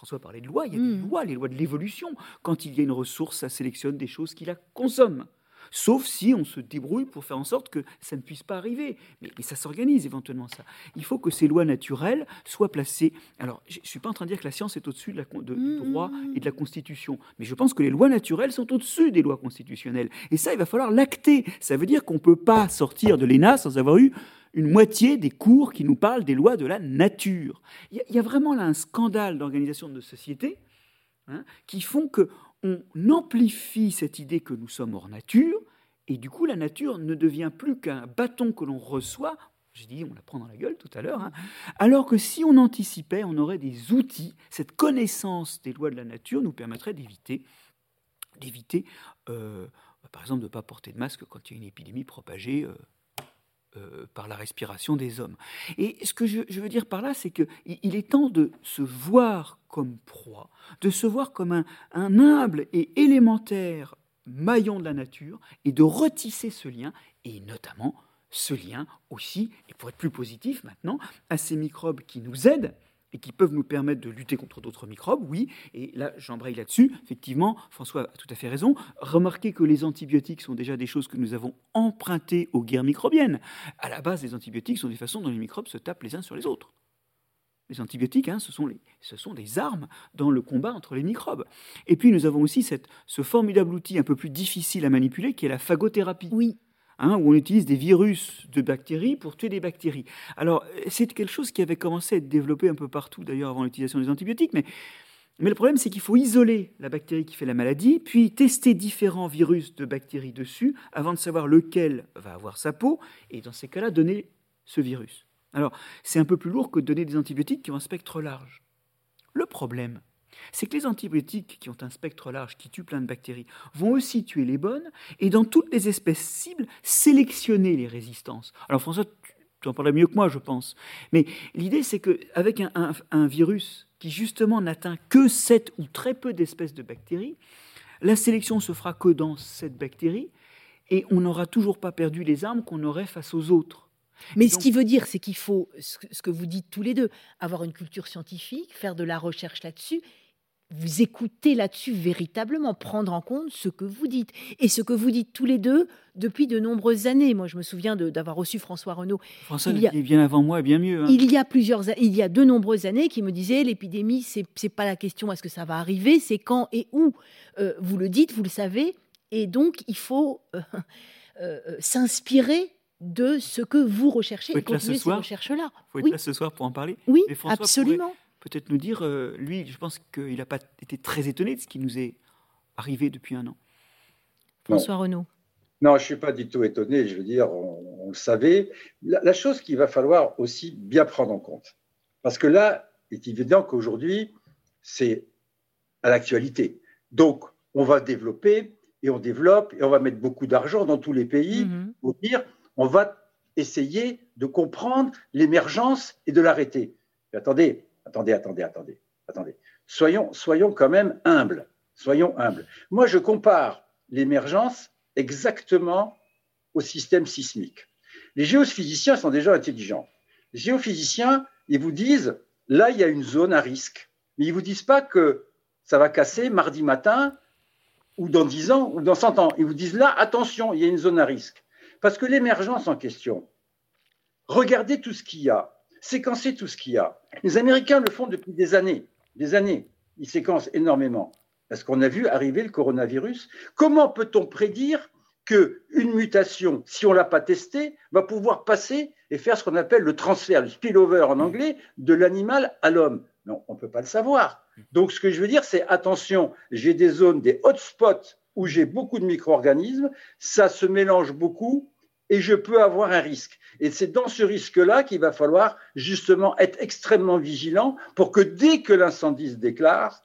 François parlait de lois, il y a des mmh. lois, les lois de l'évolution. Quand il y a une ressource, ça sélectionne des choses qui la consomment. Sauf si on se débrouille pour faire en sorte que ça ne puisse pas arriver. Mais, ça s'organise éventuellement, ça. Il faut que ces lois naturelles soient placées. Alors, je ne suis pas en train de dire que la science est au-dessus de du mmh, droit et de la Constitution. Mais je pense que les lois naturelles sont au-dessus des lois constitutionnelles. Et ça, il va falloir l'acter. Ça veut dire qu'on ne peut pas sortir de l'ENA sans avoir eu une moitié des cours qui nous parlent des lois de la nature. Il y, a vraiment là un scandale d'organisation de société hein, qui font que on amplifie cette idée que nous sommes hors nature, et du coup la nature ne devient plus qu'un bâton que l'on reçoit. J'ai dit, on la prend dans la gueule tout à l'heure. Hein, alors que si on anticipait, on aurait des outils. Cette connaissance des lois de la nature nous permettrait d'éviter, d'éviter, euh, par exemple, de ne pas porter de masque quand il y a une épidémie propagée. Euh, euh, par la respiration des hommes. Et ce que je, veux dire par là, c'est qu'il il est temps de se voir comme proie, de se voir comme un, un humble et élémentaire maillon de la nature, et de retisser ce lien, et notamment ce lien aussi, et pour être plus positif maintenant, à ces microbes qui nous aident et qui peuvent nous permettre de lutter contre d'autres microbes, oui, et là j'embraye là-dessus, effectivement, François a tout à fait raison, remarquez que les antibiotiques sont déjà des choses que nous avons empruntées aux guerres microbiennes. À la base, les antibiotiques sont des façons dont les microbes se tapent les uns sur les autres. Les antibiotiques, hein, ce, sont des armes dans le combat entre les microbes. Et puis nous avons aussi ce formidable outil un peu plus difficile à manipuler qui est la phagothérapie. Oui. Hein, où on utilise des virus de bactéries pour tuer des bactéries. Alors, c'est quelque chose qui avait commencé à être développé un peu partout, d'ailleurs, avant l'utilisation des antibiotiques, mais, mais le problème, c'est qu'il faut isoler la bactérie qui fait la maladie, puis tester différents virus de bactéries dessus, avant de savoir lequel va avoir sa peau, et dans ces cas-là, donner ce virus. Alors, c'est un peu plus lourd que de donner des antibiotiques qui ont un spectre large. Le problème, c'est que les antibiotiques qui ont un spectre large, qui tuent plein de bactéries, vont aussi tuer les bonnes et dans toutes les espèces cibles, sélectionner les résistances. Alors François, tu en parlerais mieux que moi, je pense. Mais l'idée, c'est qu'avec un, un, virus qui justement n'atteint que 7 ou très peu d'espèces de bactéries, la sélection se fera que dans cette bactérie et on n'aura toujours pas perdu les armes qu'on aurait face aux autres. Mais ce qui veut dire, c'est qu'il faut, ce que vous dites tous les deux, avoir une culture scientifique, faire de la recherche là-dessus vous écoutez là-dessus véritablement, prendre en compte ce que vous dites. Et ce que vous dites tous les deux depuis de nombreuses années. Moi, je me souviens d'avoir reçu François Renaud. François, il, y a, bien avant moi et bien mieux. Hein. Il y a plusieurs, il y a de nombreuses années qui me disait l'épidémie, c'est n'est pas la question est-ce que ça va arriver, c'est quand et où. Euh, vous le dites, vous le savez, et donc il faut euh, euh, s'inspirer de ce que vous recherchez et continuer ces recherches-là. Il faut être là ce soir pour en parler. Oui, absolument peut-être nous dire, euh, lui, je pense qu'il n'a pas été très étonné de ce qui nous est arrivé depuis un an. François Renaud. Non, je ne suis pas du tout étonné, je veux dire, on, le savait. La, chose qu'il va falloir aussi bien prendre en compte, parce que là, il est évident qu'aujourd'hui, c'est à l'actualité. Donc, on va développer et on développe et on va mettre beaucoup d'argent dans tous les pays mm-hmm. pour dire, on va essayer de comprendre l'émergence et de l'arrêter. Attendez, attendez, attendez, attendez, attendez. Soyons, quand même humbles. Soyons humbles. Moi, je compare l'émergence exactement au système sismique. Les géophysiciens sont des gens intelligents. Les géophysiciens, ils vous disent, là, il y a une zone à risque. Mais ils ne vous disent pas que ça va casser mardi matin ou dans 10 ans ou dans 100 ans. Ils vous disent, là, attention, il y a une zone à risque. Parce que l'émergence en question, regardez tout ce qu'il y a séquencer tout ce qu'il y a. Les Américains le font depuis des années, des années. Ils séquencent énormément. Parce qu'on a vu arriver le coronavirus. Comment peut-on prédire qu'une mutation, si on ne l'a pas testée, va pouvoir passer et faire ce qu'on appelle le transfert, le spillover en anglais, de l'animal à l'homme? Non, on ne peut pas le savoir. Donc ce que je veux dire, c'est attention, j'ai des zones, des hotspots où j'ai beaucoup de micro-organismes, ça se mélange beaucoup, et je peux avoir un risque. Et c'est dans ce risque-là qu'il va falloir justement être extrêmement vigilant pour que dès que l'incendie se déclare,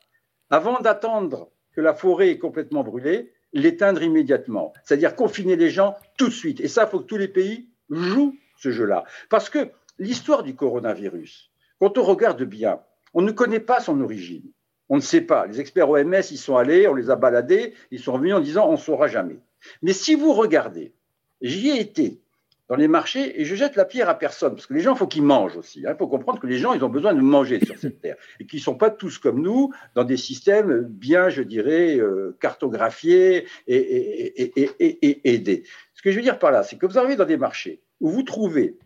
avant d'attendre que la forêt est complètement brûlée, l'éteindre immédiatement. C'est-à-dire confiner les gens tout de suite. Et ça, il faut que tous les pays jouent ce jeu-là. Parce que l'histoire du coronavirus, quand on regarde bien, on ne connaît pas son origine. On ne sait pas. Les experts OMS, ils sont allés, on les a baladés, ils sont revenus en disant on ne saura jamais. Mais si vous regardez J'y ai été dans les marchés et je jette la pierre à personne parce que les gens, il faut qu'ils mangent aussi. Il hein. faut comprendre que les gens, ils ont besoin de manger sur cette terre et qu'ils ne sont pas tous comme nous dans des systèmes bien, je dirais, euh, cartographiés et, aidés. Ce que je veux dire par là, c'est que vous arrivez dans des marchés où vous trouvez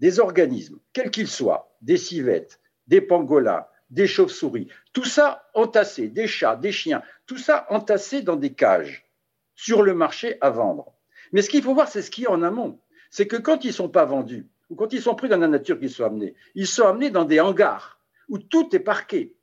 des organismes, quels qu'ils soient, des civettes, des pangolins, des chauves-souris, tout ça entassé, des chats, des chiens, tout ça entassé dans des cages sur le marché à vendre. Mais ce qu'il faut voir, c'est ce qui est en amont. C'est que quand ils ne sont pas vendus, ou quand ils sont pris dans la nature qu'ils sont amenés, ils sont amenés dans des hangars où tout est parqué,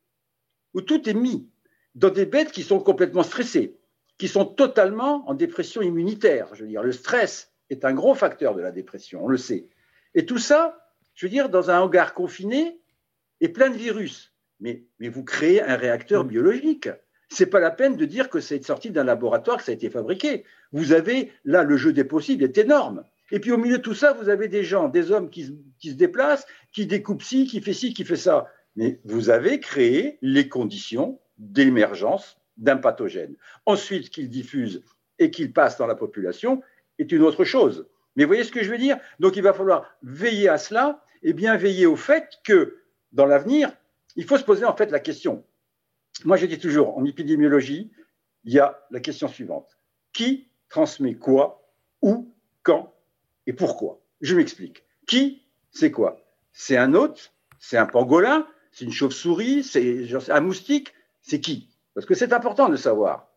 où tout est mis, dans des bêtes qui sont complètement stressées, qui sont totalement en dépression immunitaire. Je veux dire, le stress est un gros facteur de la dépression, on le sait. Et tout ça, je veux dire, dans un hangar confiné et plein de virus. Mais, vous créez un réacteur biologique. C'est pas la peine de dire que c'est sorti d'un laboratoire, que ça a été fabriqué. Vous avez là le jeu des possibles est énorme. Et puis au milieu de tout ça, vous avez des gens, des hommes qui, se déplacent, qui découpent ci, qui fait ci, qui fait ça. Mais vous avez créé les conditions d'émergence d'un pathogène. Ensuite, qu'il diffuse et qu'il passe dans la population est une autre chose. Mais vous voyez ce que je veux dire? Donc il va falloir veiller à cela et bien veiller au fait que dans l'avenir, il faut se poser en fait la question. Moi, je dis toujours, en épidémiologie, il y a la question suivante. Qui transmet quoi, où, quand et pourquoi Je m'explique. Qui, c'est quoi? C'est un hôte C'est un pangolin C'est une chauve-souris C'est un moustique C'est qui? Parce que c'est important de savoir.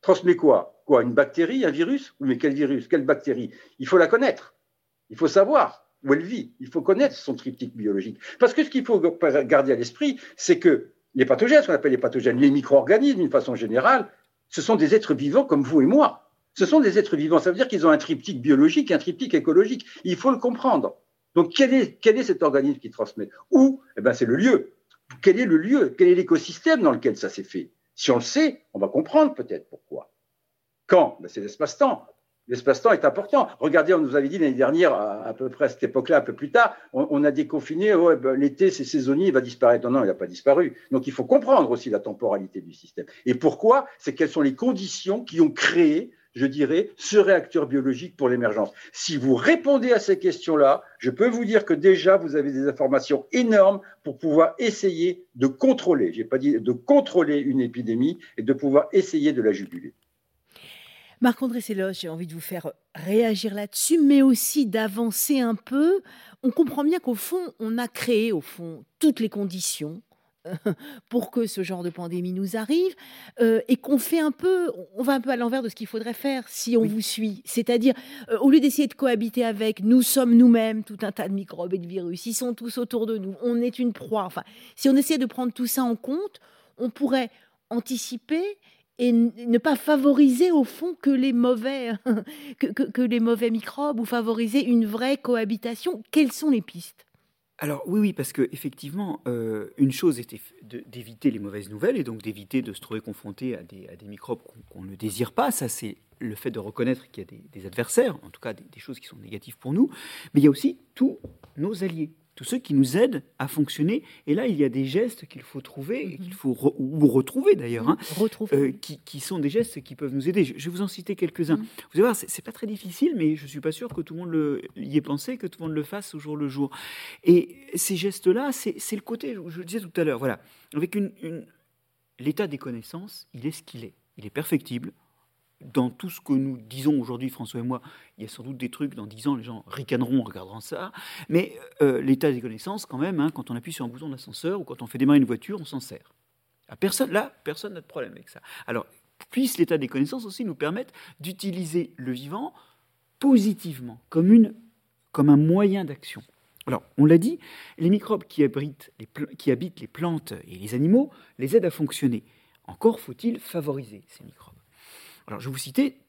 Transmet quoi? Quoi Une bactérie Un virus? Oui, mais quel virus? Quelle bactérie? Il faut la connaître. Il faut savoir où elle vit. Il faut connaître son triptyque biologique. Parce que ce qu'il faut garder à l'esprit, c'est que les pathogènes, ce qu'on appelle les pathogènes, les micro-organismes d'une façon générale, ce sont des êtres vivants comme vous et moi. Ce sont des êtres vivants. Ça veut dire qu'ils ont un triptyque biologique, un triptyque écologique. Il faut le comprendre. Donc, quel est, cet organisme qui transmet Où eh ben, C'est le lieu. Quel est le lieu? Quel est l'écosystème dans lequel ça s'est fait? Si on le sait, on va comprendre peut-être pourquoi. Quand? Ben, C'est l'espace-temps. L'espace-temps est important. Regardez, on nous avait dit l'année dernière, à, peu près à cette époque-là, un peu plus tard, on, a déconfiné, ouais, ben, l'été c'est saisonnier, il va disparaître. Non, non, il n'a pas disparu. Donc il faut comprendre aussi la temporalité du système. Et pourquoi? C'est quelles sont les conditions qui ont créé, je dirais, ce réacteur biologique pour l'émergence. Si vous répondez à ces questions-là, je peux vous dire que déjà vous avez des informations énormes pour pouvoir essayer de contrôler, j'ai pas dit de contrôler une épidémie et de pouvoir essayer de la juguler. Marc-André Séloge, j'ai envie de vous faire réagir là-dessus, mais aussi d'avancer un peu. On comprend bien qu'au fond, on a créé, au fond, toutes les conditions pour que ce genre de pandémie nous arrive euh, et qu'on fait un peu, on va un peu à l'envers de ce qu'il faudrait faire si on vous suit. C'est-à-dire, euh, au lieu d'essayer de cohabiter avec, nous sommes nous-mêmes tout un tas de microbes et de virus, ils sont tous autour de nous, on est une proie. Enfin, si on essayait de prendre tout ça en compte, on pourrait anticiper et ne pas favoriser au fond que les mauvais, que, les mauvais microbes ou favoriser une vraie cohabitation. Quelles sont les pistes? Alors oui, oui, parce que effectivement, euh, une chose était d'éviter les mauvaises nouvelles et donc d'éviter de se trouver confronté à des, microbes qu'on ne désire pas. Ça, c'est le fait de reconnaître qu'il y a des, adversaires, en tout cas des, des, choses qui sont négatives pour nous. Mais il y a aussi tous nos alliés tous ceux qui nous aident à fonctionner. Et là, il y a des gestes qu'il faut trouver, mhm. qu'il faut ou retrouver d'ailleurs, hein, euh, qui, sont des gestes qui peuvent nous aider. Je, vais vous en citer quelques-uns. Mhm. Vous allez voir, c'est pas très difficile, mais je suis pas sûr que tout le monde le, y ait pensé, que tout le monde le fasse au jour le jour. Et ces gestes-là, c'est le côté, je le disais tout à l'heure, voilà, avec une l'état des connaissances, il est ce qu'il est. Il est perfectible dans tout ce que nous disons aujourd'hui, François et moi, il y a sans doute des trucs, dans dix ans, les gens ricaneront en regardant ça, mais euh, l'état des connaissances, quand même, hein, quand on appuie sur un bouton d'ascenseur ou quand on fait démarrer une voiture, on s'en sert. À personne, là, personne n'a de problème avec ça. Alors, puisse l'état des connaissances aussi nous permettre d'utiliser le vivant positivement, comme, une, comme un moyen d'action. Alors, on l'a dit, les microbes qui, qui habitent les plantes et les animaux les aident à fonctionner. Encore faut-il favoriser ces microbes. Alors, je vais vous citer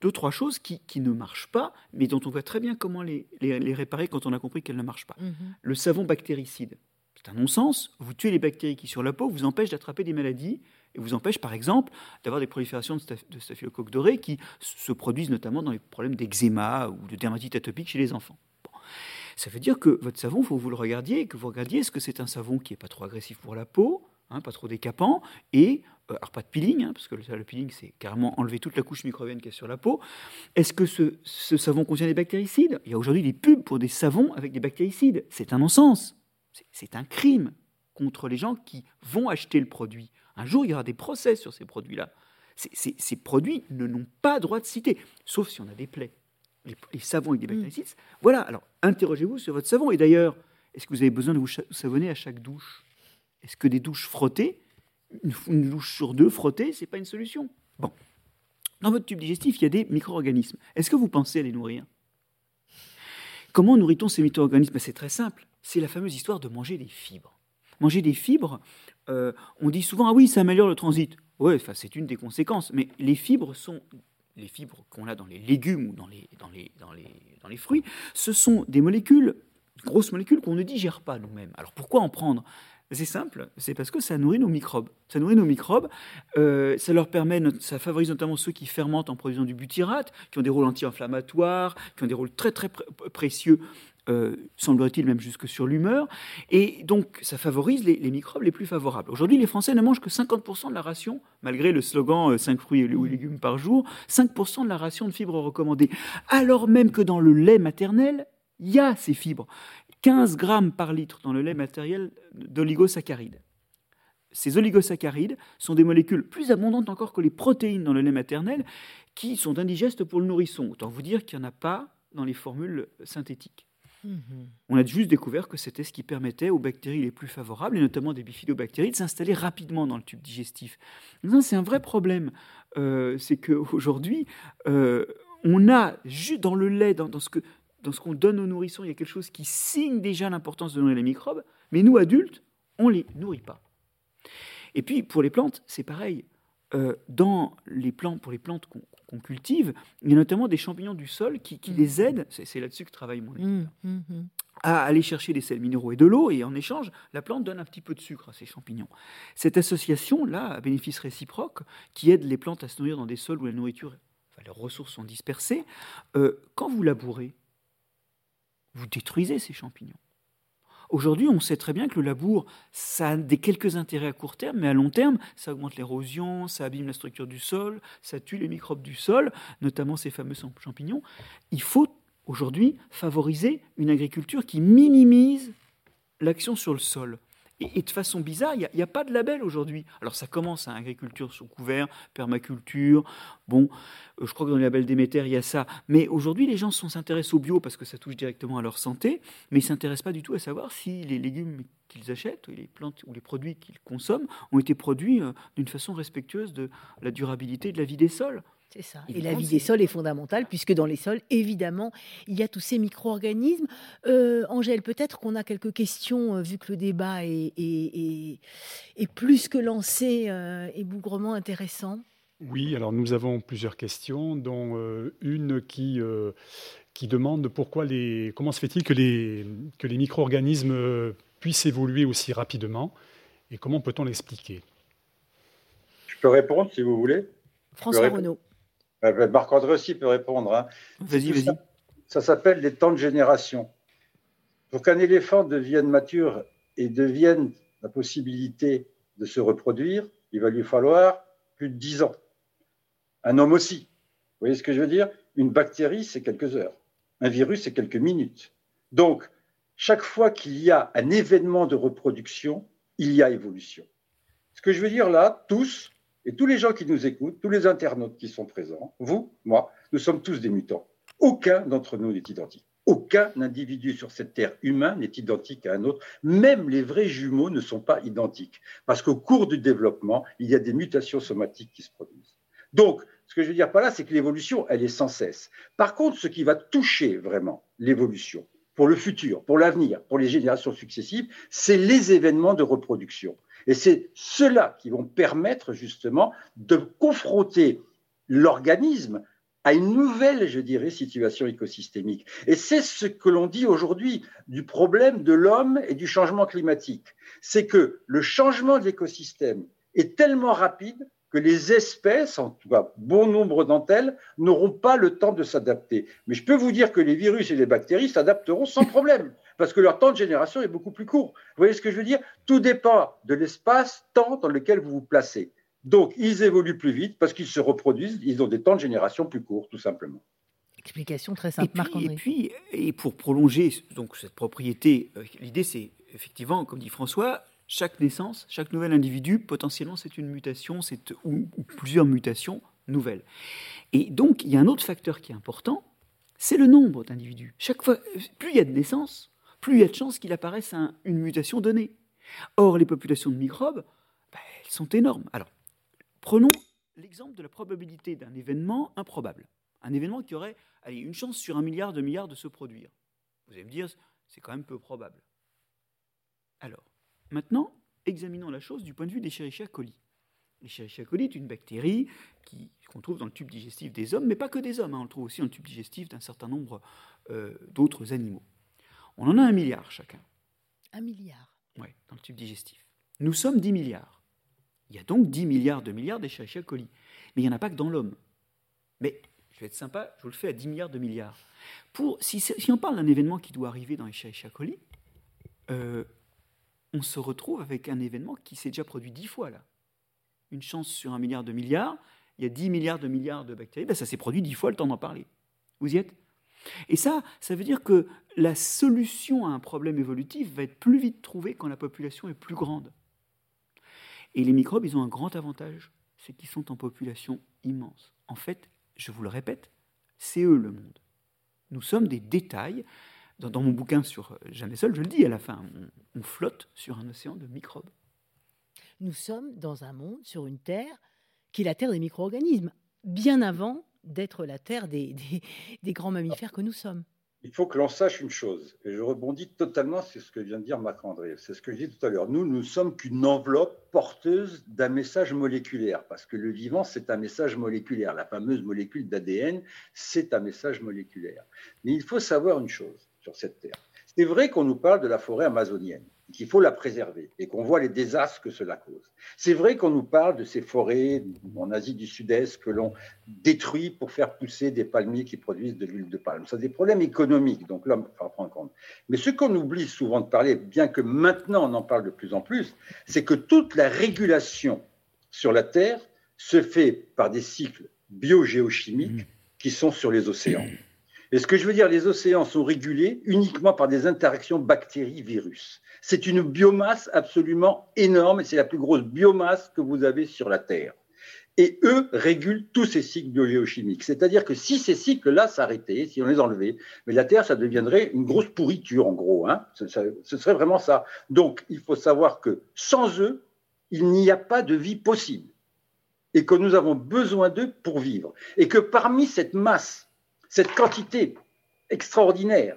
deux, trois choses qui, ne marchent pas, mais dont on voit très bien comment les, réparer quand on a compris qu'elles ne marchent pas. Mhm. Le savon bactéricide, c'est un non-sens. Vous tuez les bactéries qui, sur la peau, vous empêchent d'attraper des maladies et vous empêche, par exemple, d'avoir des proliférations de, staph de staphylocoques dorés qui se produisent notamment dans les problèmes d'eczéma ou de dermatite atopique chez les enfants. Ça veut dire que votre savon, il faut que vous le regardiez et que vous regardiez est-ce que c'est un savon qui n'est pas trop agressif pour la peau, hein, pas trop décapant, et euh, alors pas de peeling, hein, parce que le, peeling, c'est carrément enlever toute la couche microbienne qui est sur la peau. Est-ce que ce, savon contient des bactéricides? Il y a aujourd'hui des pubs pour des savons avec des bactéricides. C'est un non-sens. C'est un crime contre les gens qui vont acheter le produit. Un jour, il y aura des procès sur ces produits-là. Ces, produits ne n'ont pas droit de citer, sauf si on a des plaies. Les, savons avec des mm. bactéricides. Voilà, alors interrogez-vous sur votre savon. Et d'ailleurs, est-ce que vous avez besoin de vous savonner à chaque douche? Est-ce que des douches frottées une, douche sur deux frottée, c'est pas une solution? Bon. Dans votre tube digestif, il y a des micro-organismes. Est-ce que vous pensez à les nourrir? Comment nourrit-on ces micro-organismes? Ben, C'est très simple. C'est la fameuse histoire de manger des fibres. Manger des fibres, euh, on dit souvent ah oui, ça améliore le transit. Oui, c'est une des conséquences. Mais les fibres sont les fibres qu'on a dans les légumes ou dans les fruits, ce sont des molécules, grosses molécules qu'on ne digère pas nous-mêmes. Alors pourquoi en prendre? C'est simple, c'est parce que ça nourrit nos microbes. Ça nourrit nos microbes, euh, ça leur permet, ça favorise notamment ceux qui fermentent en produisant du butyrate, qui ont des rôles anti-inflammatoires, qui ont des rôles très très précieux, euh, semblerait-il même jusque sur l'humeur. Et donc ça favorise les, microbes les plus favorables. Aujourd'hui, les Français ne mangent que 50% de la ration, malgré le slogan 5 euh, fruits et légumes par jour, 5% de la ration de fibres recommandée. Alors même que dans le lait maternel, il y a ces fibres. 15 grammes par litre dans le lait matériel d'oligosaccharides. Ces oligosaccharides sont des molécules plus abondantes encore que les protéines dans le lait maternel qui sont indigestes pour le nourrisson. Autant vous dire qu'il n'y en a pas dans les formules synthétiques. Mhm. On a juste découvert que c'était ce qui permettait aux bactéries les plus favorables, et notamment des bifidobactéries, de s'installer rapidement dans le tube digestif. C'est un vrai problème. Euh, c'est qu'aujourd'hui, euh, on a juste dans le lait, dans, dans ce que dans ce qu'on donne aux nourrissons, il y a quelque chose qui signe déjà l'importance de nourrir les microbes, mais nous, adultes, on ne les nourrit pas. Et puis, pour les plantes, c'est pareil. Euh, dans les plantes, pour les plantes qu'on cultive, il y a notamment des champignons du sol qui, mmh. les aident, c'est là-dessus que travaille mon équipe, mmh, mmh, à aller chercher des sels minéraux et de l'eau, et en échange, la plante donne un petit peu de sucre à ces champignons. Cette association-là, à bénéfice réciproque, qui aide les plantes à se nourrir dans des sols où la nourriture, enfin, leurs ressources sont dispersées, euh, quand vous labourez, vous détruisez ces champignons. Aujourd'hui, on sait très bien que le labour, ça a des quelques intérêts à court terme, mais à long terme, ça augmente l'érosion, ça abîme la structure du sol, ça tue les microbes du sol, notamment ces fameux champignons. Il faut aujourd'hui favoriser une agriculture qui minimise l'action sur le sol. Et, de façon bizarre, il n'y a, pas de label aujourd'hui. Alors ça commence à hein, agriculture sous couvert, permaculture. Bon, euh, je crois que dans les labels Déméter, il y a ça. Mais aujourd'hui, les gens s'intéressent au bio parce que ça touche directement à leur santé, mais ils ne s'intéressent pas du tout à savoir si les légumes qu'ils achètent, les plantes ou les produits qu'ils consomment, ont été produits euh, d'une façon respectueuse de la durabilité de la vie des sols. C'est ça. Et, la vie des sols est fondamentale, puisque dans les sols, évidemment, il y a tous ces micro-organismes. Euh, Angèle, peut-être qu'on a quelques questions, euh, vu que le débat est, plus que lancé euh, et bougrement intéressant. Oui, alors nous avons plusieurs questions, dont une qui, qui demande pourquoi les, comment se fait-il que les, que les micro-organismes puissent évoluer aussi rapidement et comment peut-on l'expliquer? Je peux répondre si vous voulez? François Renaud. Euh, ben, Marc-André aussi peut répondre. Hein. Vas-y, vas-y. Ça, s'appelle les temps de génération. Pour qu'un éléphant devienne mature et devienne la possibilité de se reproduire, il va lui falloir plus de 10 ans. Un homme aussi. Vous voyez ce que je veux dire? Une bactérie, c'est quelques heures. Un virus, c'est quelques minutes. Donc, chaque fois qu'il y a un événement de reproduction, il y a évolution. Ce que je veux dire là, tous, et tous les gens qui nous écoutent, tous les internautes qui sont présents, vous, moi, nous sommes tous des mutants. Aucun d'entre nous n'est identique. Aucun individu sur cette terre humain n'est identique à un autre. Même les vrais jumeaux ne sont pas identiques. Parce qu'au cours du développement, il y a des mutations somatiques qui se produisent. Donc, ce que je veux dire par là, c'est que l'évolution, elle est sans cesse. Par contre, ce qui va toucher vraiment l'évolution, pour le futur, pour l'avenir, pour les générations successives, c'est les événements de reproduction. Et c'est ceux-là qui vont permettre justement de confronter l'organisme à une nouvelle, je dirais, situation écosystémique. Et c'est ce que l'on dit aujourd'hui du problème de l'homme et du changement climatique. C'est que le changement de l'écosystème est tellement rapide que les espèces, en tout cas bon nombre d'entre elles, n'auront pas le temps de s'adapter. Mais je peux vous dire que les virus et les bactéries s'adapteront sans problème, parce que leur temps de génération est beaucoup plus court. Vous voyez ce que je veux dire? Tout dépend de l'espace-temps dans lequel vous vous placez. Donc, ils évoluent plus vite parce qu'ils se reproduisent, ils ont des temps de génération plus courts, tout simplement. Explication très simple, Marc-André. Et puis, et pour prolonger donc, cette propriété, euh, l'idée c'est effectivement, comme dit François, chaque naissance, chaque nouvel individu, potentiellement, c'est une mutation, c'est ou, plusieurs mutations nouvelles. Et donc, il y a un autre facteur qui est important, c'est le nombre d'individus. Chaque fois, plus il y a de naissances, plus il y a de chances qu'il apparaisse une mutation donnée. Or, les populations de microbes, ben, elles sont énormes. Alors, prenons l'exemple de la probabilité d'un événement improbable. Un événement qui aurait une chance sur un milliard de milliards de se produire. Vous allez me dire, c'est quand même peu probable. Alors, Maintenant, examinons la chose du point de vue des Escherichia coli. L'Escherichia coli est une bactérie qu'on trouve dans le tube digestif des hommes, mais pas que des hommes, hein. on le trouve aussi dans le tube digestif d'un certain nombre euh, d'autres animaux. On en a un milliard chacun. Un milliard Oui, dans le tube digestif. Nous sommes 10 milliards. Il y a donc 10 milliards de milliards d'Escherichia coli. Mais il n'y en a pas que dans l'homme. Mais je vais être sympa, je vous le fais à 10 milliards de milliards. Pour, si, si on parle d'un événement qui doit arriver dans Escherichia coli, euh, on se retrouve avec un événement qui s'est déjà produit 10 fois là. Une chance sur un milliard de milliards, il y a 10 milliards de milliards de bactéries, ben ça s'est produit 10 fois le temps d'en parler. Vous y êtes? Et ça, ça veut dire que la solution à un problème évolutif va être plus vite trouvée quand la population est plus grande. Et les microbes, ils ont un grand avantage, c'est qu'ils sont en population immense. En fait, je vous le répète, c'est eux le monde. Nous sommes des détails. Dans, mon bouquin sur Jamais seul, je le dis à la fin, on, flotte sur un océan de microbes. Nous sommes dans un monde, sur une Terre, qui est la Terre des micro-organismes, bien avant d'être la Terre des grands mammifères que nous sommes il faut que l'on sache une chose, et je rebondis totalement sur ce que vient de dire Marc-André. C'est ce que je dis tout à l'heure. Nous, nous sommes qu'une enveloppe porteuse d'un message moléculaire, parce que le vivant, c'est un message moléculaire. La fameuse molécule d'ADN, c'est un message moléculaire. Mais il faut savoir une chose sur cette Terre. C'est vrai qu'on nous parle de la forêt amazonienne qu'il faut la préserver et qu'on voit les désastres que cela cause. C'est vrai qu'on nous parle de ces forêts en Asie du Sud-Est que l'on détruit pour faire pousser des palmiers qui produisent de l'huile de palme. Ça, des problèmes économiques, donc l'homme faut prendre en compte. Mais ce qu'on oublie souvent de parler, bien que maintenant on en parle de plus en plus, c'est que toute la régulation sur la Terre se fait par des cycles biogéochimiques qui sont sur les océans. Et ce que je veux dire, les océans sont régulés uniquement par des interactions bactéries-virus. C'est une biomasse absolument énorme et c'est la plus grosse biomasse que vous avez sur la Terre. Et eux régulent tous ces cycles biogéochimiques. C'est-à-dire que si ces cycles-là s'arrêtaient, si on les enlevait, mais la Terre, ça deviendrait une grosse pourriture, en gros. Hein. ce, ce serait vraiment ça. Donc, il faut savoir que sans eux, il n'y a pas de vie possible. Et que nous avons besoin d'eux pour vivre. Et que parmi cette masse cette quantité extraordinaire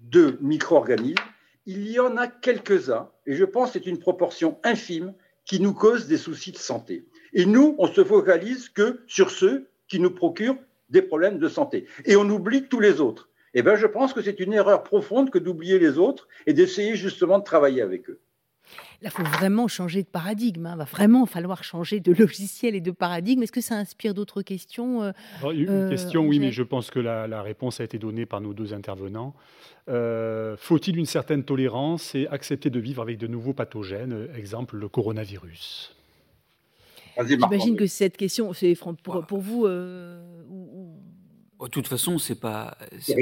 de micro-organismes, il y en a quelques-uns, et je pense que c'est une proportion infime, qui nous cause des soucis de santé. Et nous, on se focalise que sur ceux qui nous procurent des problèmes de santé. Et on oublie tous les autres. Eh bien, je pense que c'est une erreur profonde que d'oublier les autres et d'essayer justement de travailler avec eux. Là, il faut vraiment changer de paradigme. Il hein. va vraiment falloir changer de logiciel et de paradigme. Est-ce que ça inspire d'autres questions euh, Une euh, question, oui, mais je pense que la, réponse a été donnée par nos deux intervenants. Euh, faut-il une certaine tolérance et accepter de vivre avec de nouveaux pathogènes, exemple le coronavirus? J'imagine que cette question, c'est pour, pour vous. De toute façon, ce n'est pas,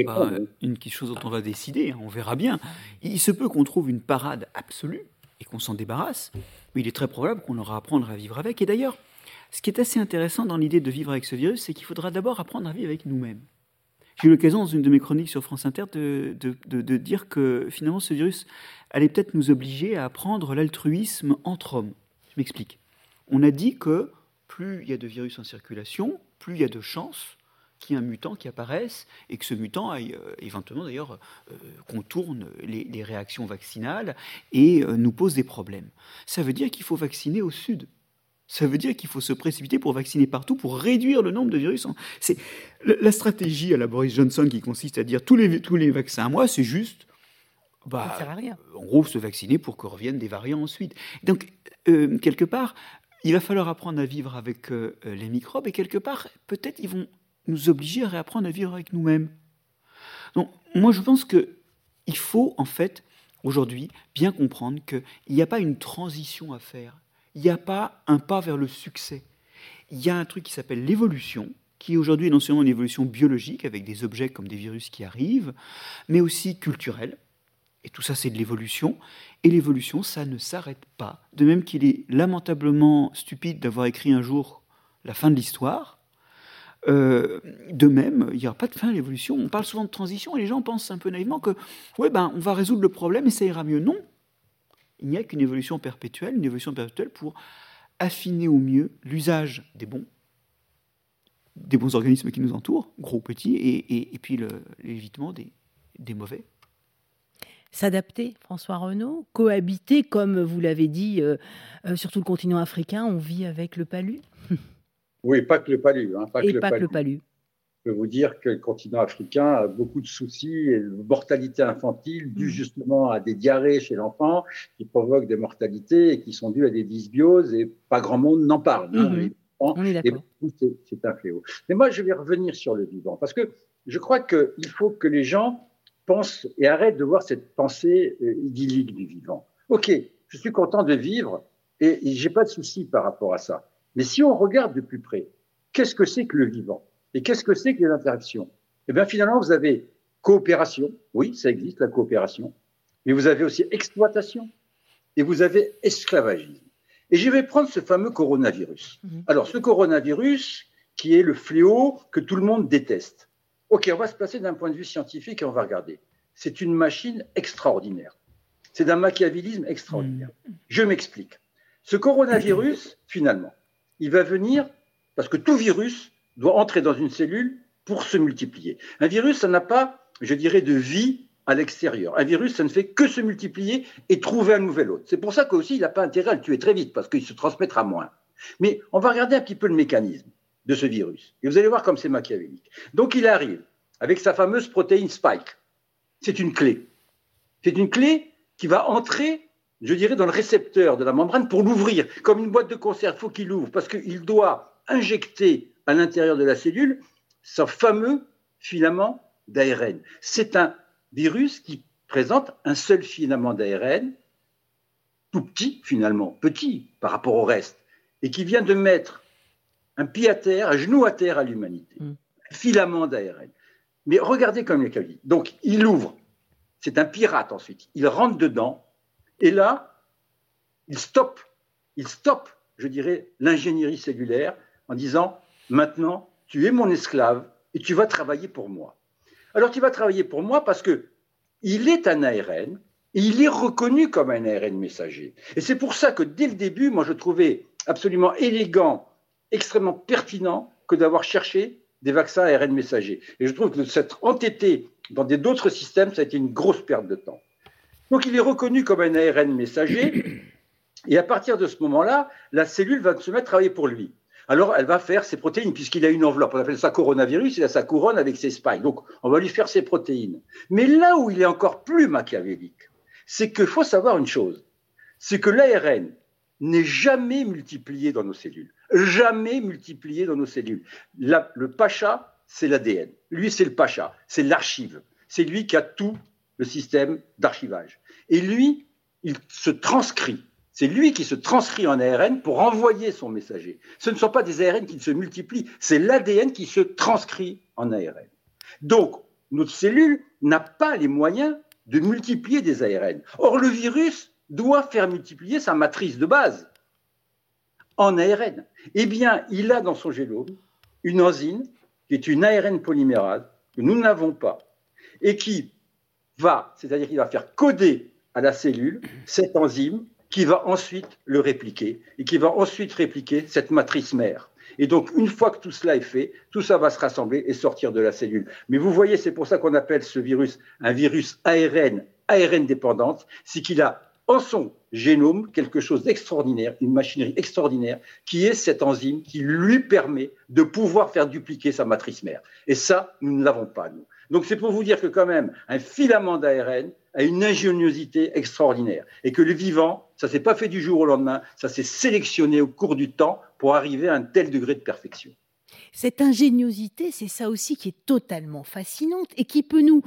pas une chose dont on va décider, hein. on verra bien. Il se peut qu'on trouve une parade absolue et qu'on s'en débarrasse, mais il est très probable qu'on aura à apprendre à vivre avec. Et d'ailleurs, ce qui est assez intéressant dans l'idée de vivre avec ce virus, c'est qu'il faudra d'abord apprendre à vivre avec nous-mêmes. J'ai eu l'occasion, dans une de mes chroniques sur France Inter, de, de, dire que finalement, ce virus allait peut-être nous obliger à apprendre l'altruisme entre hommes. Je m'explique. On a dit que plus il y a de virus en circulation, plus il y a de chances qu'il y ait un mutant qui apparaisse et que ce mutant aille euh, éventuellement d'ailleurs euh, contourne les, réactions vaccinales et euh, nous pose des problèmes. Ça veut dire qu'il faut vacciner au sud. Ça veut dire qu'il faut se précipiter pour vacciner partout, pour réduire le nombre de virus. C'est la stratégie à la Boris Johnson qui consiste à dire tous les, tous les vaccins à moi, c'est juste bah, sert à rien. en gros, se vacciner pour que reviennent des variants ensuite. Donc, quelque part, il va falloir apprendre à vivre avec les microbes et quelque part, peut-être ils vont nous obliger à réapprendre à vivre avec nous-mêmes. Donc, moi, je pense qu'il faut, en fait, aujourd'hui, bien comprendre qu'il n'y a pas une transition à faire. Il n'y a pas un pas vers le succès. Il y a un truc qui s'appelle l'évolution, qui aujourd'hui est non seulement une évolution biologique, avec des objets comme des virus qui arrivent, mais aussi culturelle. Et tout ça, c'est de l'évolution. Et l'évolution, ça ne s'arrête pas. De même qu'il est lamentablement stupide d'avoir écrit un jour la fin de l'histoire, euh, de même, il n'y aura pas de fin à l'évolution. On parle souvent de transition et les gens pensent un peu naïvement que ouais, ben, on va résoudre le problème et ça ira mieux. Non, il n'y a qu'une évolution perpétuelle, une évolution perpétuelle pour affiner au mieux l'usage des bons, des bons organismes qui nous entourent, gros petits, et, puis l'évitement des, des mauvais s'adapter, François Renaud, cohabiter, comme vous l'avez dit, euh, euh, sur tout le continent africain, on vit avec le palu? Oui, pas que le palu. Hein, pas Et que pas que le palu. je peux vous dire que le continent africain a beaucoup de soucis et de mortalité infantile due mmh. justement à des diarrhées chez l'enfant qui provoquent des mortalités et qui sont dues à des dysbioses et pas grand monde n'en parle. Hein, mmh. On est d'accord. C'est un fléau. Mais moi, je vais revenir sur le vivant parce que je crois qu'il faut que les gens pensent et arrêtent de voir cette pensée euh, idyllique du vivant. Ok, je suis content de vivre et, et j'ai pas de souci par rapport à ça. Mais si on regarde de plus près, qu'est-ce que c'est que le vivant et qu'est-ce que c'est que les interactions? Eh bien, finalement, vous avez coopération. Oui, ça existe, la coopération. Mais vous avez aussi exploitation. Et vous avez esclavagisme. Et je vais prendre ce fameux coronavirus. Mhm. Alors, ce coronavirus, qui est le fléau que tout le monde déteste. OK, on va se placer d'un point de vue scientifique et on va regarder. C'est une machine extraordinaire. C'est d'un machiavélisme extraordinaire. Mhm. Je m'explique. Ce coronavirus, finalement, il va venir parce que tout virus doit entrer dans une cellule pour se multiplier. Un virus, ça n'a pas, je dirais, de vie à l'extérieur. Un virus, ça ne fait que se multiplier et trouver un nouvel hôte. C'est pour ça qu'aussi, il n'a pas intérêt à le tuer très vite, parce qu'il se transmettra moins. Mais on va regarder un petit peu le mécanisme de ce virus. Et vous allez voir comme c'est machiavélique. Donc il arrive avec sa fameuse protéine spike. C'est une clé. C'est une clé qui va entrer, je dirais, dans le récepteur de la membrane pour l'ouvrir. Comme une boîte de conserve, il faut qu'il ouvre, parce qu'il doit injecter à l'intérieur de la cellule ce fameux filament d'ARN. C'est un virus qui présente un seul filament d'ARN, tout petit finalement, petit par rapport au reste, et qui vient de mettre un pied à terre, un genou à terre à l'humanité. Mm. Un filament d'ARN. Mais regardez comme il est Donc il ouvre, c'est un pirate ensuite, il rentre dedans, et là, il stoppe, il stoppe, je dirais, l'ingénierie cellulaire en disant maintenant, tu es mon esclave et tu vas travailler pour moi. Alors tu vas travailler pour moi parce que il est un ARN et il est reconnu comme un ARN messager. Et c'est pour ça que dès le début, moi je trouvais absolument élégant, extrêmement pertinent que d'avoir cherché des vaccins ARN messagers. Et je trouve que s'être entêté dans d'autres systèmes, ça a été une grosse perte de temps. Donc il est reconnu comme un ARN messager, et à partir de ce moment-là, la cellule va se mettre à travailler pour lui alors elle va faire ses protéines, puisqu'il a une enveloppe. On appelle ça coronavirus, il a sa couronne avec ses spikes. Donc on va lui faire ses protéines. Mais là où il est encore plus machiavélique, c'est qu'il faut savoir une chose c'est que l'ARN n'est jamais multiplié dans nos cellules. Jamais multiplié dans nos cellules. le pacha, c'est l'ADN. Lui, c'est le pacha, c'est l'archive. C'est lui qui a tout le système d'archivage. Et lui, il se transcrit c'est lui qui se transcrit en ARN pour envoyer son messager. Ce ne sont pas des ARN qui se multiplient, c'est l'ADN qui se transcrit en ARN. Donc, notre cellule n'a pas les moyens de multiplier des ARN. Or, le virus doit faire multiplier sa matrice de base en ARN. Eh bien, il a dans son génome une enzyme qui est une ARN polymérase que nous n'avons pas et qui va, c'est-à-dire qu'il va faire coder à la cellule cette enzyme qui va ensuite le répliquer et qui va ensuite répliquer cette matrice mère. Et donc, une fois que tout cela est fait, tout ça va se rassembler et sortir de la cellule. Mais vous voyez, c'est pour ça qu'on appelle ce virus un virus ARN, ARN dépendante, c'est qu'il a en son génome quelque chose d'extraordinaire, une machinerie extraordinaire, qui est cette enzyme qui lui permet de pouvoir faire dupliquer sa matrice mère. Et ça, nous ne l'avons pas, nous. Donc c'est pour vous dire que quand même, un filament d'ARN a une ingéniosité extraordinaire. Et que le vivant, ça s'est pas fait du jour au lendemain, ça s'est sélectionné au cours du temps pour arriver à un tel degré de perfection. Cette ingéniosité, c'est ça aussi qui est totalement fascinante et qui peut nous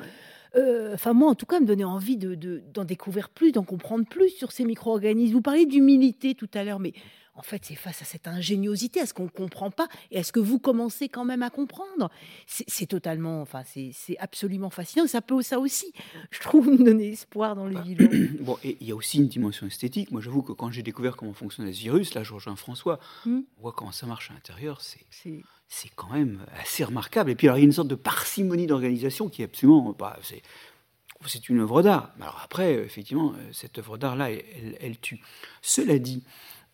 euh, enfin moi en tout cas, me donner envie d'en de, d'en découvrir plus, d'en comprendre plus sur ces micro-organismes. Vous parlez d'humilité tout à l'heure, mais en fait, c'est face à cette ingéniosité, à ce qu'on ne comprend pas, et à ce que vous commencez quand même à comprendre. C'est totalement, enfin, c'est absolument fascinant. Ça peut, ça aussi, je trouve, nous donner espoir dans le bah. Bon, et il y a aussi une dimension esthétique. Moi, j'avoue que quand j'ai découvert comment fonctionnait ce virus, là, je rejoins François, hmm. on voit comment ça marche à l'intérieur, c'est quand même assez remarquable. Et puis, alors, il y a une sorte de parcimonie d'organisation qui est absolument, bah, c'est une œuvre d'art. Alors après, effectivement, cette œuvre d'art-là, elle, elle, tue. Cela dit,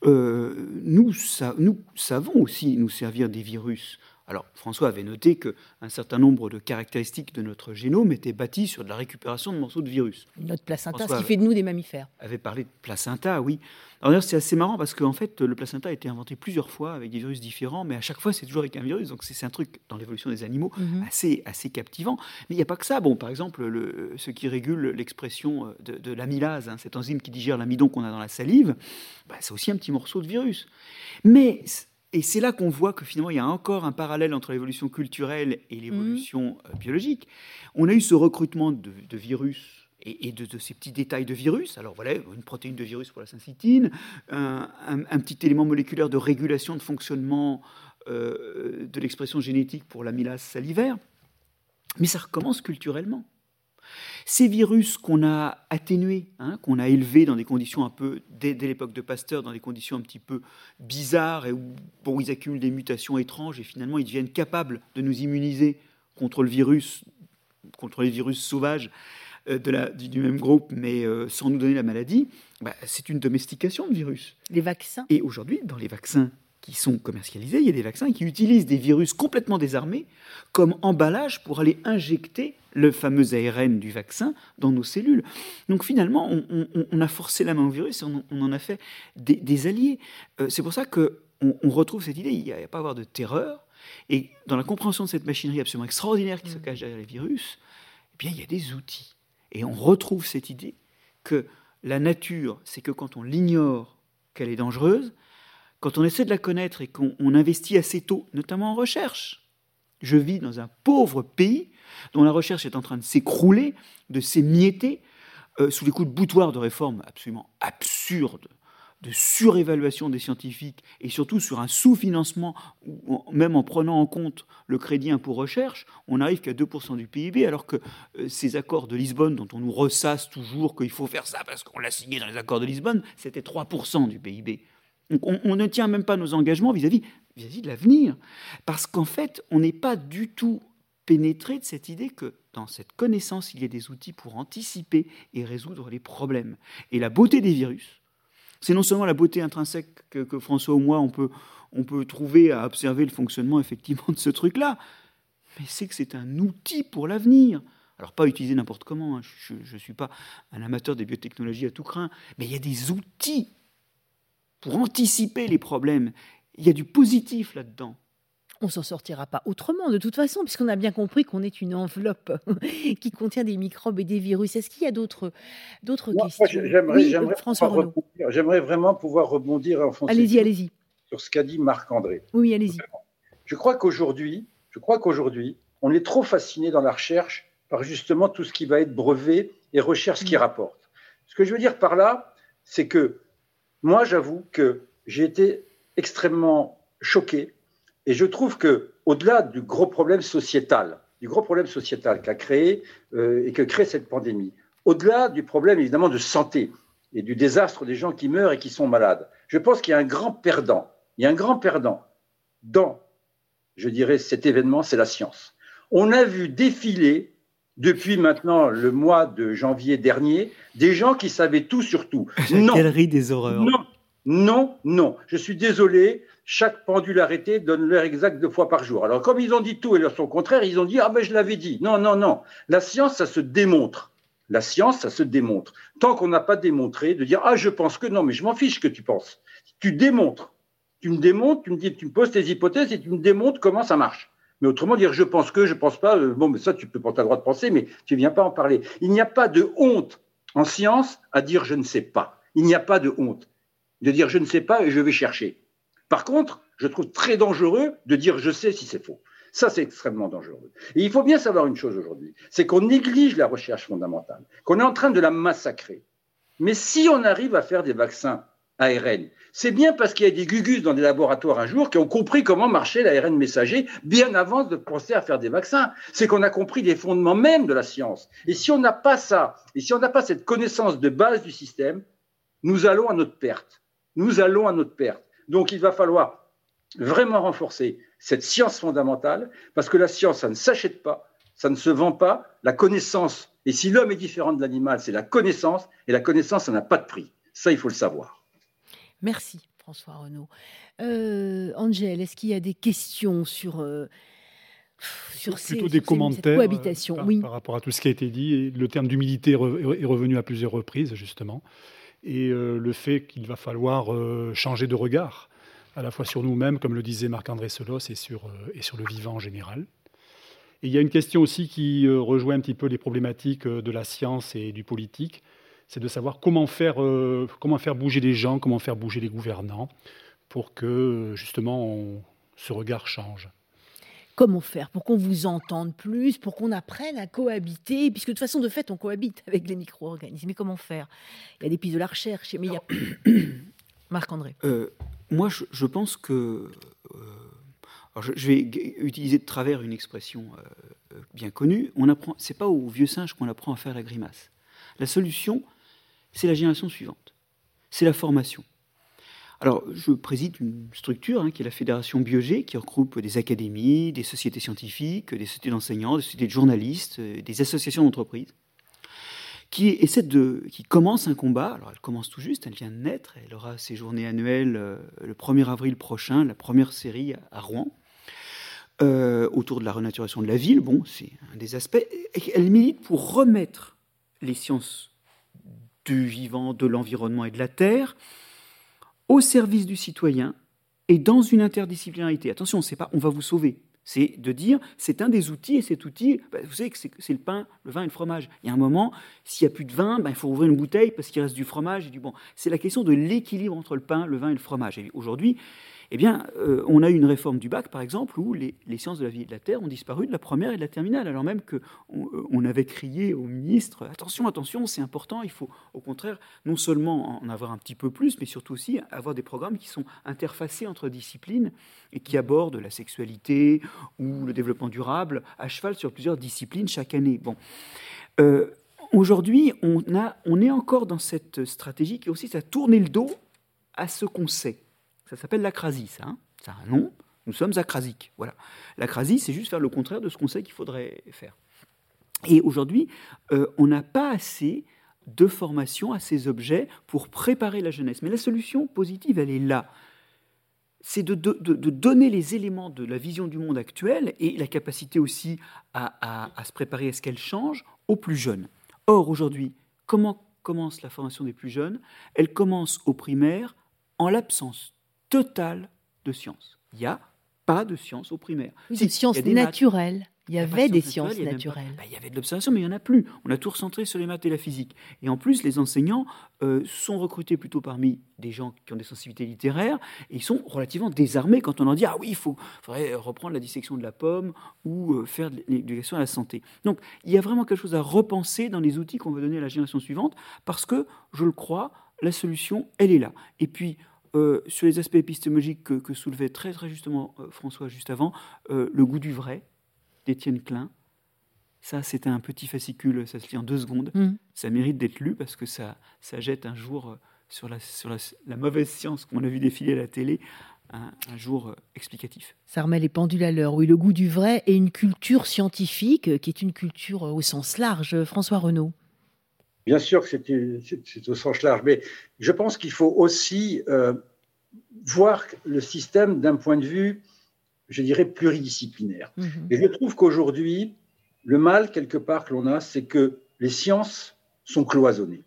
euh, nous, nous savons aussi nous servir des virus Alors, François avait noté qu'un certain nombre de caractéristiques de notre génome étaient bâties sur de la récupération de morceaux de virus. Notre placenta, ce qui fait de nous des mammifères. avait parlé de placenta, oui. Alors c'est assez marrant parce qu'en fait, le placenta a été inventé plusieurs fois avec des virus différents, mais à chaque fois, c'est toujours avec un virus. Donc c'est un truc dans l'évolution des animaux mhm. assez, assez captivant. Mais il n'y a pas que ça. Bon, par exemple, le, ce qui régule l'expression de, l'amylase, hein, cet enzyme qui digère l'amidon qu'on a dans la salive, bah, c'est aussi un petit morceau de virus. Mais et c'est là qu'on voit que finalement, il y a encore un parallèle entre l'évolution culturelle et l'évolution mmh. euh, biologique. On a eu ce recrutement de, virus et, de, ces petits détails de virus. Alors voilà, une protéine de virus pour la syncytine, un, petit élément moléculaire de régulation de fonctionnement euh, de l'expression génétique pour l'amylase salivaire. Mais ça recommence culturellement. Ces virus qu'on a atténués, hein, qu'on a élevés dans des conditions un peu, dès, l'époque de Pasteur, dans des conditions un petit peu bizarres, et où bon, ils accumulent des mutations étranges, et finalement ils deviennent capables de nous immuniser contre le virus, contre les virus sauvages euh, de la, du, même groupe, mais euh, sans nous donner la maladie, bah, c'est une domestication de virus. Les vaccins Et aujourd'hui, dans les vaccins qui sont commercialisés, il y a des vaccins qui utilisent des virus complètement désarmés comme emballage pour aller injecter le fameux ARN du vaccin dans nos cellules. Donc finalement, on, a forcé la main au virus et on, en a fait des, alliés. Euh, c'est pour ça qu'on on retrouve cette idée, il n'y a, pas à avoir de terreur. Et dans la compréhension de cette machinerie absolument extraordinaire qui se cache derrière les virus, eh bien, il y a des outils. Et on retrouve cette idée que la nature, c'est que quand on l'ignore qu'elle est dangereuse, quand on essaie de la connaître et qu'on investit assez tôt, notamment en recherche, je vis dans un pauvre pays dont la recherche est en train de s'écrouler, de s'émietter, euh, sous les coups de boutoir de réformes absolument absurdes, de surévaluation des scientifiques, et surtout sur un sous-financement, même en prenant en compte le crédit impôt recherche, on n'arrive qu'à 2% du PIB, alors que euh, ces accords de Lisbonne, dont on nous ressasse toujours qu'il faut faire ça parce qu'on l'a signé dans les accords de Lisbonne, c'était 3% du PIB. On, ne tient même pas nos engagements vis-à-vis -vis, de l'avenir. Parce qu'en fait, on n'est pas du tout pénétré de cette idée que dans cette connaissance, il y a des outils pour anticiper et résoudre les problèmes. Et la beauté des virus, c'est non seulement la beauté intrinsèque que, François ou moi, on peut, on peut trouver à observer le fonctionnement effectivement de ce truc-là, mais c'est que c'est un outil pour l'avenir. Alors pas utilisé n'importe comment, hein. je ne suis pas un amateur des biotechnologies à tout craint, mais il y a des outils pour anticiper les problèmes. Il y a du positif là-dedans. On s'en sortira pas autrement, de toute façon, puisqu'on a bien compris qu'on est une enveloppe qui contient des microbes et des virus. Est-ce qu'il y a d'autres d'autres questions? J'aimerais vraiment pouvoir rebondir en allez-y, allez-y. sur ce qu'a dit Marc-André. Oui, allez-y. Je crois qu'aujourd'hui, je crois qu'aujourd'hui, on est trop fasciné dans la recherche par justement tout ce qui va être brevet et recherche qui mm. rapporte. Ce que je veux dire par là, c'est que moi, j'avoue que j'ai été extrêmement choqué et je trouve que, au-delà du gros problème sociétal, du gros problème sociétal qu'a créé euh, et que crée cette pandémie, au-delà du problème évidemment de santé et du désastre des gens qui meurent et qui sont malades, je pense qu'il y a un grand perdant. Il y a un grand perdant dans, je dirais, cet événement, c'est la science. On a vu défiler depuis maintenant le mois de janvier dernier, des gens qui savaient tout sur tout. La galerie des horreurs. Non, non, non. Je suis désolé. Chaque pendule arrêtée donne l'heure exacte deux fois par jour. Alors, comme ils ont dit tout et leur son contraire, ils ont dit Ah, ben je l'avais dit. Non, non, non. La science, ça se démontre. La science, ça se démontre. Tant qu'on n'a pas démontré, de dire Ah, je pense que non, mais je m'en fiche que tu penses. Tu démontres. Tu me démontres, tu me, dis, tu me poses tes hypothèses et tu me démontres comment ça marche. Mais autrement dire, je pense que, je pense pas, euh, bon, mais ça, tu peux pas, as le droit de penser, mais tu viens pas en parler. Il n'y a pas de honte en science à dire je ne sais pas. Il n'y a pas de honte de dire je ne sais pas et je vais chercher. Par contre, je trouve très dangereux de dire je sais si c'est faux. Ça, c'est extrêmement dangereux. Et il faut bien savoir une chose aujourd'hui, c'est qu'on néglige la recherche fondamentale, qu'on est en train de la massacrer. Mais si on arrive à faire des vaccins ARN. C'est bien parce qu'il y a des gugus dans des laboratoires un jour qui ont compris comment marchait l'ARN messager bien avant de penser à faire des vaccins. C'est qu'on a compris les fondements même de la science. Et si on n'a pas ça, et si on n'a pas cette connaissance de base du système, nous allons à notre perte. Nous allons à notre perte. Donc il va falloir vraiment renforcer cette science fondamentale parce que la science, ça ne s'achète pas, ça ne se vend pas. La connaissance, et si l'homme est différent de l'animal, c'est la connaissance, et la connaissance, ça n'a pas de prix. Ça, il faut le savoir. Merci François Renaud. Euh, Angèle, est-ce qu'il y a des questions sur, euh, sur Plutôt des commentaires cohabitation par, oui. par, rapport à tout ce qui a été dit. le terme d'humilité est revenu à plusieurs reprises, justement. Et le fait qu'il va falloir changer de regard, à la fois sur nous-mêmes, comme le disait Marc-André Solos, et sur, et sur le vivant en général. Et il y a une question aussi qui euh, rejoint un petit peu les problématiques euh, de la science et du politique, c'est de savoir comment faire, euh, comment faire bouger les gens, comment faire bouger les gouvernants pour que justement ce regard change. Comment faire pour qu'on vous entende plus, pour qu'on apprenne à cohabiter, puisque de toute façon, de fait, on cohabite avec les micro-organismes. Mais comment faire? Il y a des pistes de la recherche, mais il y a... Marc-André. moi, je, je, pense que je, vais utiliser de travers une expression euh, euh, bien connue. On apprend, c'est pas au vieux singe qu'on apprend à faire la grimace. La solution, c'est la génération suivante. C'est la formation. Alors, je préside une structure hein, qui est la Fédération Biogé, qui regroupe des académies, des sociétés scientifiques, des sociétés d'enseignants, des sociétés de journalistes, euh, des associations d'entreprises, qui essaie de, qui commence un combat. Alors, elle commence tout juste, elle vient de naître, elle aura ses journées annuelles le 1er avril prochain, la première série à Rouen. Euh, autour de la renaturation de la ville. Bon, c'est un des aspects. Elle milite pour remettre les sciences du vivant, de l'environnement et de la terre au service du citoyen et dans une interdisciplinarité. Attention, c'est pas on va vous sauver. C'est de dire, c'est un des outils, et cet outil, bah, vous savez que c'est le pain, le vin et le fromage. Il y a un moment, s'il n'y a plus de vin, bah, il faut ouvrir une bouteille parce qu'il reste du fromage et du bon. C'est la question de l'équilibre entre le pain, le vin et le fromage. aujourd'hui, eh bien, euh, on a eu une réforme du bac, par exemple, où les, sciences de la vie et de la terre ont disparu de la première et de la terminale, alors même qu'on euh, on avait crié au ministre attention, attention, c'est important, il faut au contraire non seulement en avoir un petit peu plus, mais surtout aussi avoir des programmes qui sont interfacés entre disciplines et qui abordent la sexualité ou le développement durable à cheval sur plusieurs disciplines chaque année. Bon. Euh, aujourd'hui, on, est encore dans cette stratégie qui aussi, ça tourner le dos à ce qu'on sait. Ça s'appelle l'acrasie, ça. Hein ça a un nom. Nous sommes acrasiques. Voilà. L'acrasie, c'est juste faire le contraire de ce qu'on sait qu'il faudrait faire. Et aujourd'hui, euh, on n'a pas assez de formation à ces objets pour préparer la jeunesse. Mais la solution positive, elle est là. C'est de, donner les éléments de la vision du monde actuel et la capacité aussi à, à se préparer à ce qu'elle change aux plus jeunes. Or, aujourd'hui, comment commence la formation des plus jeunes? Elle commence au primaire en l'absence total de sciences. Il n'y a pas de sciences au primaire. des sciences naturelles. Il y avait des sciences naturelles. Bah, il y avait de l'observation, mais il n'y en a plus. On a tout recentré sur les maths et la physique. Et en plus, les enseignants euh, sont recrutés plutôt parmi des gens qui ont des sensibilités littéraires, et ils sont relativement désarmés quand on leur dit Ah oui, il faudrait reprendre la dissection de la pomme ou euh, faire de l'éducation à la santé. Donc, il y a vraiment quelque chose à repenser dans les outils qu'on veut donner à la génération suivante, parce que, je le crois, la solution, elle est là. Et puis, euh, sur les aspects épistémologiques que, soulevait très très justement euh, François juste avant, euh, le goût du vrai d'Étienne Klein. Ça, c'était un petit fascicule, ça se lit en deux secondes. Mm. Ça mérite d'être lu parce que ça, ça jette un jour sur la, sur la, mauvaise science qu'on a vu défiler à la télé, un, jour explicatif. Ça remet les pendules à l'heure. Oui, le goût du vrai et une culture scientifique qui est une culture au sens large. François Renaud. Bien sûr que c'est au sens large, mais je pense qu'il faut aussi euh, voir le système d'un point de vue, je dirais, pluridisciplinaire. Mhm. Et je trouve qu'aujourd'hui, le mal, quelque part, que l'on a, c'est que les sciences sont cloisonnées.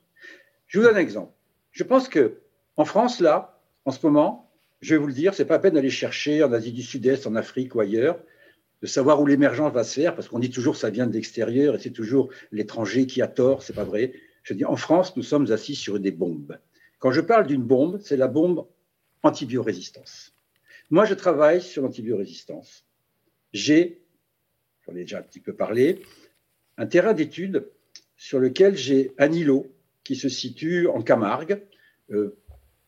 Je vous donne un exemple. Je pense que en France, là, en ce moment, je vais vous le dire, c'est pas la peine d'aller chercher en Asie du Sud-Est, en Afrique ou ailleurs, de savoir où l'émergence va se faire, parce qu'on dit toujours ça vient de l'extérieur et c'est toujours l'étranger qui a tort, c'est pas vrai. Je dis, en France, nous sommes assis sur des bombes. Quand je parle d'une bombe, c'est la bombe antibiorésistance. Moi, je travaille sur l'antibiorésistance. J'ai, j'en ai déjà un petit peu parlé, un terrain d'étude sur lequel j'ai un îlot qui se situe en Camargue, euh,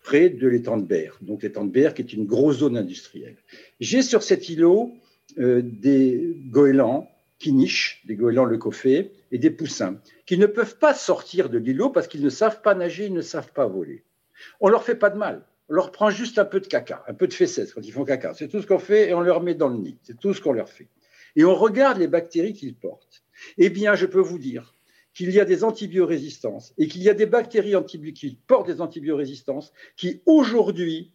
près de l'étang de Berre. Donc l'étang de Berre qui est une grosse zone industrielle. J'ai sur cet îlot euh, des goélands qui nichent, des goélands leucophées, et des poussins, qui ne peuvent pas sortir de l'îlot parce qu'ils ne savent pas nager, ils ne savent pas voler. On leur fait pas de mal. On leur prend juste un peu de caca, un peu de fesses quand ils font caca. C'est tout ce qu'on fait et on leur met dans le nid. C'est tout ce qu'on leur fait. Et on regarde les bactéries qu'ils portent. Eh bien, je peux vous dire qu'il y a des antibiorésistances et qu'il y a des bactéries qui portent des antibiorésistances qui aujourd'hui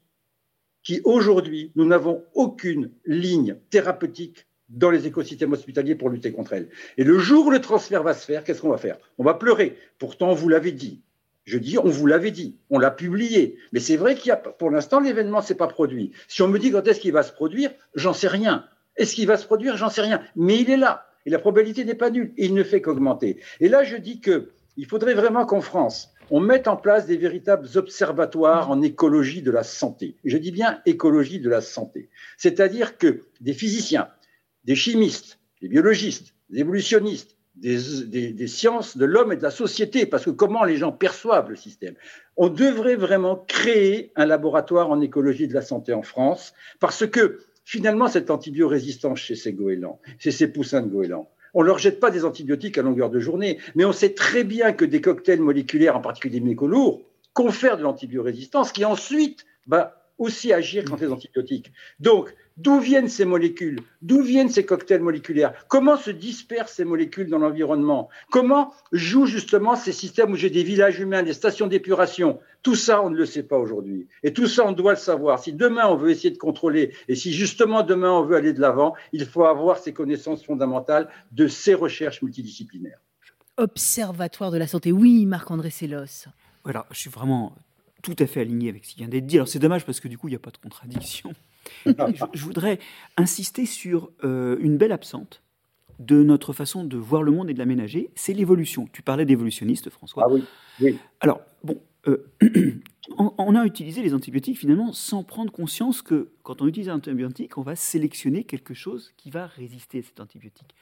qui aujourd'hui, nous n'avons aucune ligne thérapeutique dans les écosystèmes hospitaliers pour lutter contre elles. Et le jour où le transfert va se faire, qu'est-ce qu'on va faire? On va pleurer. Pourtant, vous l'avez dit. Je dis, on vous l'avait dit, on l'a publié. Mais c'est vrai qu'il y a, pour l'instant, l'événement ne s'est pas produit. Si on me dit quand est-ce qu'il va se produire, j'en sais rien. Est-ce qu'il va se produire? J'en sais rien. Mais il est là. Et la probabilité n'est pas nulle. Et il ne fait qu'augmenter. Et là, je dis qu'il faudrait vraiment qu'en France, on mette en place des véritables observatoires en écologie de la santé. Je dis bien écologie de la santé. C'est-à-dire que des physiciens, des chimistes, des biologistes, des évolutionnistes, des, sciences de l'homme et de la société, parce que comment les gens perçoivent le système? On devrait vraiment créer un laboratoire en écologie de la santé en France, parce que finalement, cette antibiorésistance chez ces goélands, chez ces poussins de goélands, on ne leur jette pas des antibiotiques à longueur de journée, mais on sait très bien que des cocktails moléculaires, en particulier des métaux lourds, confèrent de l'antibiorésistance qui ensuite va aussi agir contre les antibiotiques. Donc, D'où viennent ces molécules? D'où viennent ces cocktails moléculaires? Comment se dispersent ces molécules dans l'environnement? Comment jouent justement ces systèmes où j'ai des villages humains, des stations d'épuration? Tout ça, on ne le sait pas aujourd'hui. Et tout ça, on doit le savoir. Si demain, on veut essayer de contrôler, et si justement demain, on veut aller de l'avant, il faut avoir ces connaissances fondamentales de ces recherches multidisciplinaires. Observatoire de la santé, oui, Marc-André Sellos. Voilà, je suis vraiment tout à fait aligné avec ce qui vient d'être dit. Alors c'est dommage parce que du coup, il n'y a pas de contradiction je, voudrais insister sur euh, une belle absente de notre façon de voir le monde et de l'aménager, c'est l'évolution. Tu parlais d'évolutionniste, François. Ah oui. Alors, bon, euh, on, a utilisé les antibiotiques finalement sans prendre conscience que quand on utilise un antibiotique, on va sélectionner quelque chose qui va résister à cet antibiotique.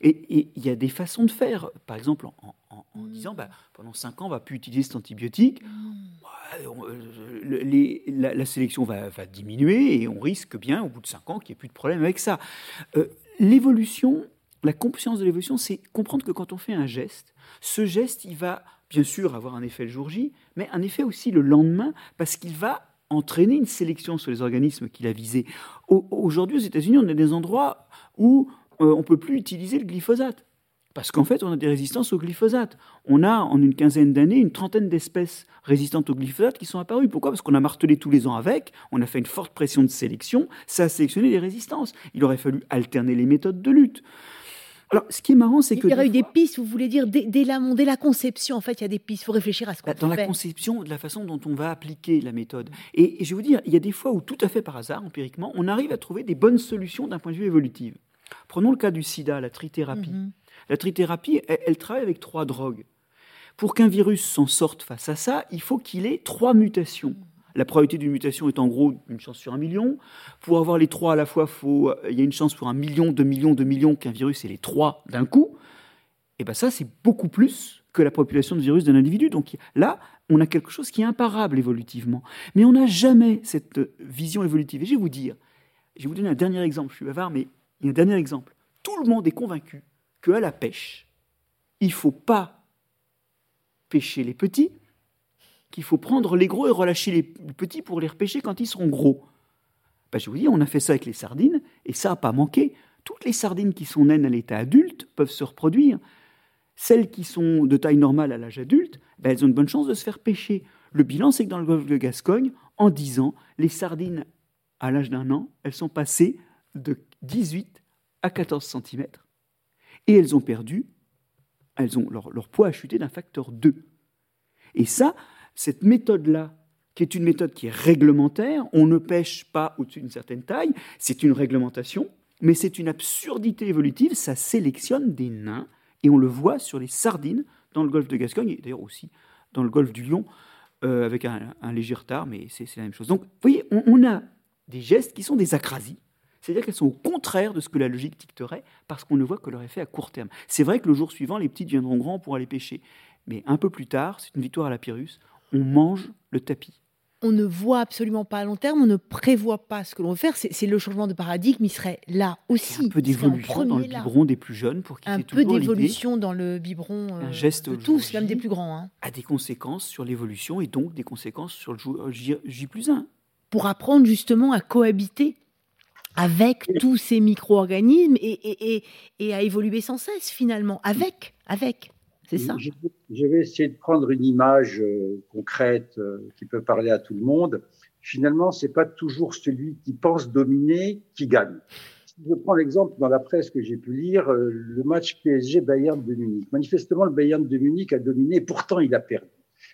Et il y a des façons de faire. Par exemple, en, mm. disant bah, pendant 5 ans, on va plus utiliser cet antibiotique. Mm. Euh, la, sélection va, diminuer et on risque bien, au bout de 5 ans, qu'il n'y ait plus de problème avec ça. Euh, l'évolution, la conscience de l'évolution, c'est comprendre que quand on fait un geste, ce geste, il va bien sûr avoir un effet le jour J, mais un effet aussi le lendemain, parce qu'il va entraîner une sélection sur les organismes qu'il a visés. Aujourd'hui, aux États-Unis, on a des endroits où euh, on ne peut plus utiliser le glyphosate. Parce qu'en fait, on a des résistances au glyphosate. On a, en une quinzaine d'années, une trentaine d'espèces résistantes au glyphosate qui sont apparues. Pourquoi? Parce qu'on a martelé tous les ans avec, on a fait une forte pression de sélection, ça a sélectionné les résistances. Il aurait fallu alterner les méthodes de lutte. Alors, ce qui est marrant, c'est que. Il y aurait eu des pistes, vous voulez dire, dès, dès, la, dès la conception, en fait, il y a des pistes. Il faut réfléchir à ce qu'on bah, Dans la conception, de la façon dont on va appliquer la méthode. Et, je vais vous dire, il y a des fois où, tout à fait par hasard, empiriquement, on arrive à trouver des bonnes solutions d'un point de vue évolutif. Prenons le cas du sida, la trithérapie. Mhm. La trithérapie, elle, travaille avec trois drogues. Pour qu'un virus s'en sorte face à ça, il faut qu'il ait trois mutations. La probabilité d'une mutation est en gros une chance sur un million. Pour avoir les trois à la fois, euh, il y a une chance pour un million, deux millions, deux millions qu'un virus ait les trois d'un coup. Et bien ça, c'est beaucoup plus que la population de virus d'un individu. Donc là, on a quelque chose qui est imparable évolutivement. Mais on n'a jamais cette vision évolutive. Et je vais vous dire, je vais vous donner un dernier exemple. Je suis bavard, mais il y a un dernier exemple. Tout le monde est convaincu qu'à la pêche, il ne faut pas pêcher les petits, qu'il faut prendre les gros et relâcher les petits pour les repêcher quand ils seront gros. Ben, je vous dis, on a fait ça avec les sardines, et ça n'a pas manqué. Toutes les sardines qui sont naines à l'état adulte peuvent se reproduire. Celles qui sont de taille normale à l'âge adulte, ben, elles ont une bonne chance de se faire pêcher. Le bilan, c'est que dans le golfe de Gascogne, en 10 ans, les sardines, à l'âge d'un an, elles sont passées de 18 à 14 cm. Et elles ont perdu, elles ont, leur, leur poids a chuté d'un facteur 2. Et ça, cette méthode-là, qui est une méthode qui est réglementaire, on ne pêche pas au-dessus d'une certaine taille, c'est une réglementation, mais c'est une absurdité évolutive, ça sélectionne des nains, et on le voit sur les sardines dans le golfe de Gascogne, et d'ailleurs aussi dans le golfe du Lion, euh, avec un, léger retard, mais c'est la même chose. Donc, vous voyez, on, a des gestes qui sont des acrasies, c'est-à-dire qu'elles sont au contraire de ce que la logique dicterait, parce qu'on ne voit que leur effet à court terme. C'est vrai que le jour suivant, les petits deviendront grands pour aller pêcher, mais un peu plus tard, c'est une victoire à la Pyrrhus, on mange le tapis. On ne voit absolument pas à long terme, on ne prévoit pas ce que l'on va faire. C'est le changement de paradigme, il serait là aussi. un peu d'évolution dans le biberon des plus jeunes pour qu'ils Un peu d'évolution dans le biberon un geste de tous, même des plus grands. Hein. A des conséquences sur l'évolution et donc des conséquences sur le J, J plus 1. Pour apprendre justement à cohabiter avec tous ces micro-organismes et, et, à évoluer sans cesse finalement, avec, avec. C'est ça. Je, vais essayer de prendre une image euh, concrète euh, qui peut parler à tout le monde. finalement, c'est pas toujours celui qui pense dominer qui gagne. Je prends l'exemple dans la presse que j'ai pu lire, euh, le match PSG-Bayern de Munich. Manifestement, le Bayern de Munich a dominé, pourtant il a perdu.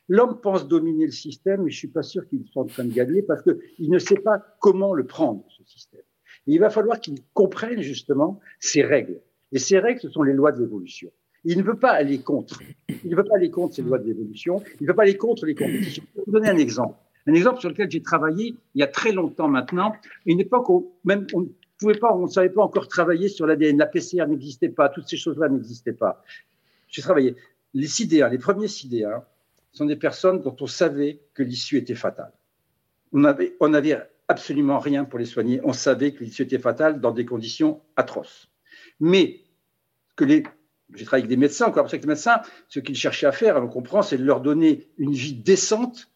L'homme pense dominer le système, mais je suis pas sûr qu'il soit en train de gagner parce qu'il ne sait pas comment le prendre, ce système. il va falloir qu'il comprenne justement ses règles. Et ces règles, ce sont les lois de l'évolution. Il ne veut pas aller contre. Il ne veut pas aller contre ces lois de l'évolution. Il ne veut pas aller contre les compétitions. Je vais vous donner un exemple. Un exemple sur lequel j'ai travaillé il y a très longtemps maintenant, une époque où même on ne pouvait pas, on ne savait pas encore travailler sur l'ADN. La PCR n'existait pas, toutes ces choses-là n'existaient pas. J'ai travaillé. Les CIDA, les premiers CIDA, sont des personnes dont on savait que l'issue était fatale. On n'avait on avait absolument rien pour les soigner. On savait que l'issue était fatale dans des conditions atroces. Mais que les j'ai travaillé avec des médecins, encore avec les médecins, ce qu'ils cherchaient à faire, on comprend, c'est de leur donner une vie décente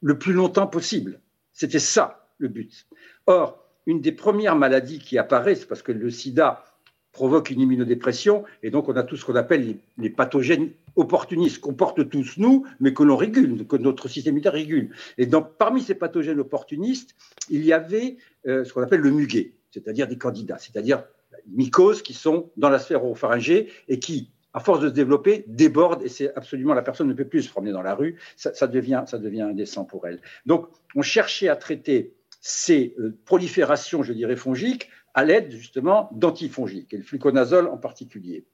le plus longtemps possible. C'était ça le but. Or, une des premières maladies qui apparaissent, parce que le sida provoque une immunodépression, et donc on a tout ce qu'on appelle les, pathogènes opportunistes qu'on porte tous nous, mais que l'on régule, que notre système immunitaire régule. Et donc, parmi ces pathogènes opportunistes, il y avait euh, ce qu'on appelle le muguet, c'est-à-dire des candidats, c'est-à-dire mycoses qui sont dans la sphère oropharyngée et qui, à force de se développer, débordent et c'est absolument la personne ne peut plus se promener dans la rue, ça, devient, ça devient indécent pour elle. Donc, on cherchait à traiter ces euh, proliférations, je dirais, fongiques à l'aide justement d'antifongiques, et le fluconazole en particulier.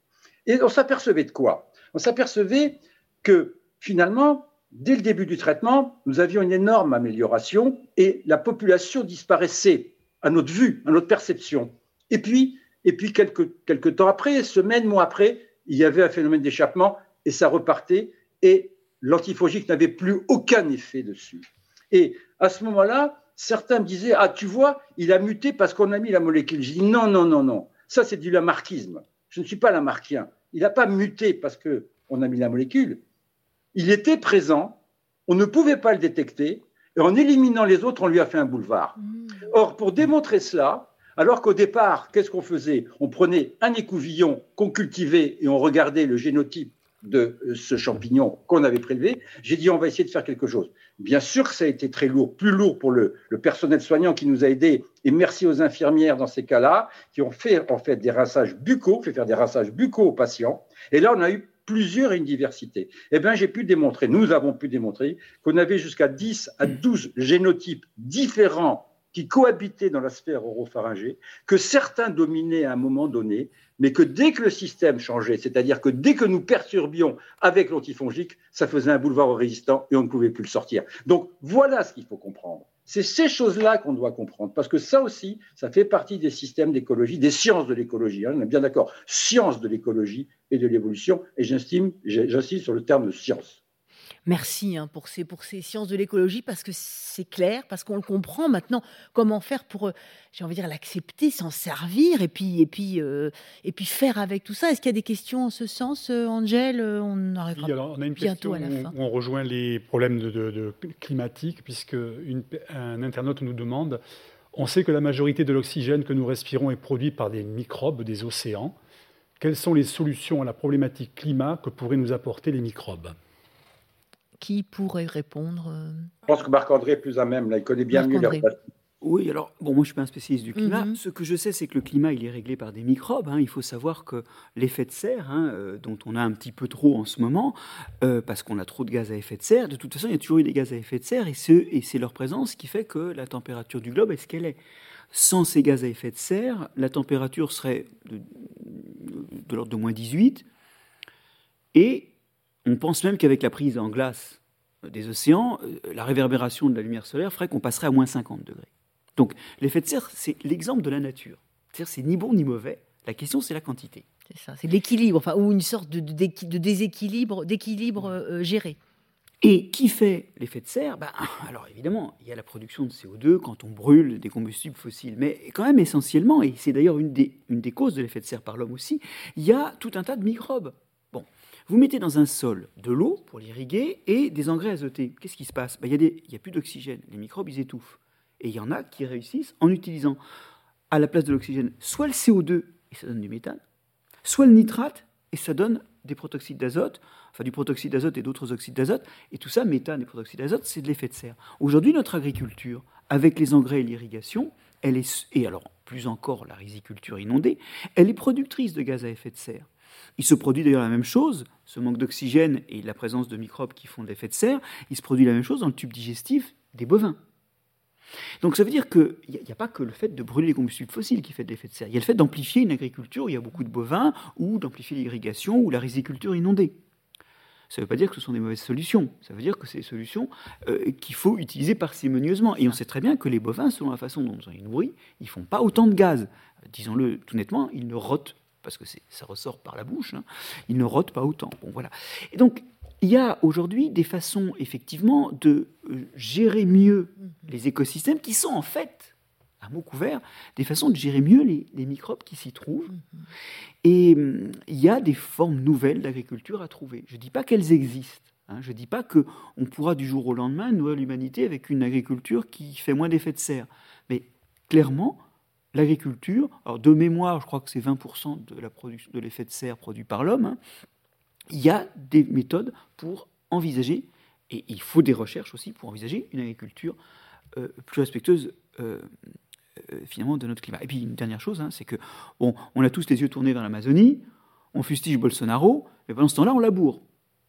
Et on s'apercevait de quoi? On s'apercevait que finalement, dès le début du traitement, nous avions une énorme amélioration et la population disparaissait à notre vue, à notre perception. Et puis, et puis, quelques, quelques temps après, semaines, mois après, il y avait un phénomène d'échappement et ça repartait et l'antifongique n'avait plus aucun effet dessus. Et à ce moment-là, certains me disaient Ah, tu vois, il a muté parce qu'on a mis la molécule. Je dis Non, non, non, non. Ça, c'est du lamarckisme. Je ne suis pas lamarckien. Il n'a pas muté parce qu'on a mis la molécule. Il était présent, on ne pouvait pas le détecter, et en éliminant les autres, on lui a fait un boulevard. Mmh. Or, pour démontrer cela, alors qu'au départ, qu'est-ce qu'on faisait? On prenait un écouvillon qu'on cultivait et on regardait le génotype de euh, ce champignon qu'on avait prélevé. J'ai dit, on va essayer de faire quelque chose. Bien sûr que ça a été très lourd, plus lourd pour le, personnel soignant qui nous a aidés, et merci aux infirmières dans ces cas-là, qui ont fait en fait des rinçages buccaux, fait faire des rinçages buccaux aux patients. Et là, on a eu plusieurs universités. Eh bien, j'ai pu démontrer, nous avons pu démontrer qu'on avait jusqu'à 10 à 12 génotypes différents qui cohabitaient dans la sphère oropharyngée, que certains dominaient à un moment donné, mais que dès que le système changeait, c'est-à-dire que dès que nous perturbions avec l'antifongique, ça faisait un boulevard aux résistants et on ne pouvait plus le sortir. Donc voilà ce qu'il faut comprendre. C'est ces choses-là qu'on doit comprendre, parce que ça aussi, ça fait partie des systèmes d'écologie, des sciences de l'écologie. Hein, on est bien d'accord, sciences de l'écologie et de l'évolution, et j'insiste sur le terme de science. Merci hein, pour, ces, pour ces sciences de l'écologie parce que c'est clair, parce qu'on le comprend maintenant. Comment faire pour, euh, j'ai envie de dire, l'accepter, s'en servir et puis, et, puis, euh, et puis faire avec tout ça Est-ce qu'il y a des questions en ce sens, euh, Angèle On arrivera oui, alors on a une question Où on rejoint les problèmes de, climatiques puisque un internaute nous demande on sait que la majorité de l'oxygène que nous respirons est produit par des microbes des océans. Quelles sont les solutions à la problématique climat que pourraient nous apporter les microbes? Qui pourrait répondre euh Je pense que Marc-André est plus à même, là, il connaît bien mieux oui, alors, bon, moi je ne suis pas un spécialiste du climat. Mhm. Ce que je sais, c'est que le climat, il est réglé par des microbes. Hein. Il faut savoir que l'effet de serre, hein, euh, dont on a un petit peu trop en ce moment, euh, parce qu'on a trop de gaz à effet de serre, de toute façon, il y a toujours eu des gaz à effet de serre, et, et c'est leur présence qui fait que la température du globe est ce qu'elle est? Sans ces gaz à effet de serre, la température serait de, de l'ordre de moins 18, et on pense même qu'avec la prise en glace des océans, euh, la réverbération de la lumière solaire ferait qu'on passerait à moins 50 degrés. Donc l'effet de serre, c'est l'exemple de la nature. C'est-à-dire c'est ni bon ni mauvais. La question, c'est la quantité. C'est ça, c'est l'équilibre, enfin, ou une sorte de, déséquilibre, d'équilibre euh, géré. Et qui fait l'effet de serre? Ben, Alors évidemment, il y a la production de CO2 quand on brûle des combustibles fossiles, mais quand même essentiellement, et c'est d'ailleurs une des, une des causes de l'effet de serre par l'homme aussi, il y a tout un tas de microbes. Vous mettez dans un sol de l'eau pour l'irriguer et des engrais azotés. Qu'est-ce qui se passe? Ben, Il n'y a, plus d'oxygène. Les microbes, ils étouffent. Et il y en a qui réussissent en utilisant à la place de l'oxygène soit le CO2 et ça donne du méthane, soit le nitrate et ça donne des protoxydes d'azote, enfin du protoxyde d'azote et d'autres oxydes d'azote, et tout ça, méthane et protoxyde d'azote, c'est de l'effet de serre. Aujourd'hui, notre agriculture, avec les engrais et l'irrigation, elle est, et alors plus encore la riziculture inondée, elle est productrice de gaz à effet de serre. Il se produit d'ailleurs la même chose, ce manque d'oxygène et la présence de microbes qui font de l'effet de serre, il se produit la même chose dans le tube digestif des bovins. Donc ça veut dire qu'il n'y a, pas que le fait de brûler les combustibles fossiles qui fait de l'effet de serre. Il y a le fait d'amplifier une agriculture où il y a beaucoup de bovins, ou d'amplifier l'irrigation, ou la riziculture inondée. Ça ne veut pas dire que ce sont des mauvaises solutions. Ça veut dire que c'est des solutions euh, qu'il faut utiliser parcimonieusement. Et on sait très bien que les bovins, selon la façon dont on les nourrit, ils ne font pas autant de gaz. Disons-le tout nettement, ils ne rotent, parce que ça ressort par la bouche, hein, ils ne rotent pas autant. Bon, voilà. Et donc, il y a aujourd'hui des façons, effectivement, de euh, gérer mieux les écosystèmes qui sont en fait, à mot couvert, des façons de gérer mieux les, microbes qui s'y trouvent. Et hum, il y a des formes nouvelles d'agriculture à trouver. Je ne dis pas qu'elles existent. Hein. je ne dis pas qu'on pourra du jour au lendemain nourrir l'humanité avec une agriculture qui fait moins d'effets de serre. Mais clairement, l'agriculture, alors de mémoire, je crois que c'est 20% de, la de l'effet de serre produit par l'homme, hein, il y a des méthodes pour envisager, et il faut des recherches aussi pour envisager une agriculture euh, plus respectueuse euh, euh, finalement de notre climat. Et puis une dernière chose, hein, c'est que bon, on a tous les yeux tournés vers l'Amazonie, on fustige Bolsonaro, mais pendant ce temps-là, on laboure.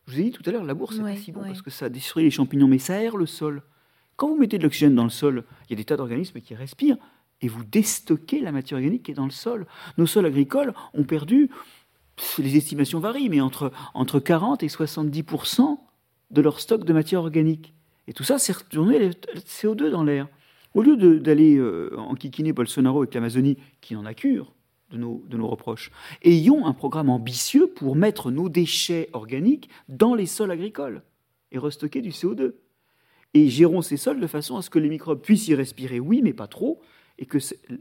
Je vous ai dit tout à l'heure, la labour, c'est pas si bon parce que ça détruit les champignons, mais ça aère le sol. Quand vous mettez de l'oxygène dans le sol, il y a des tas d'organismes qui respirent et vous déstockez la matière organique qui est dans le sol. Nos sols agricoles ont perdu les estimations varient, mais entre, entre 40 et 70% de leur stock de matière organique. Et tout ça, c'est retourné le CO2 dans l'air. Au lieu d'aller euh, enquiquiner Bolsonaro avec l'Amazonie, qui en a cure de nos, de nos reproches, ayons un programme ambitieux pour mettre nos déchets organiques dans les sols agricoles et restocker du CO2. Et gérons ces sols de façon à ce que les microbes puissent y respirer, oui, mais pas trop, et que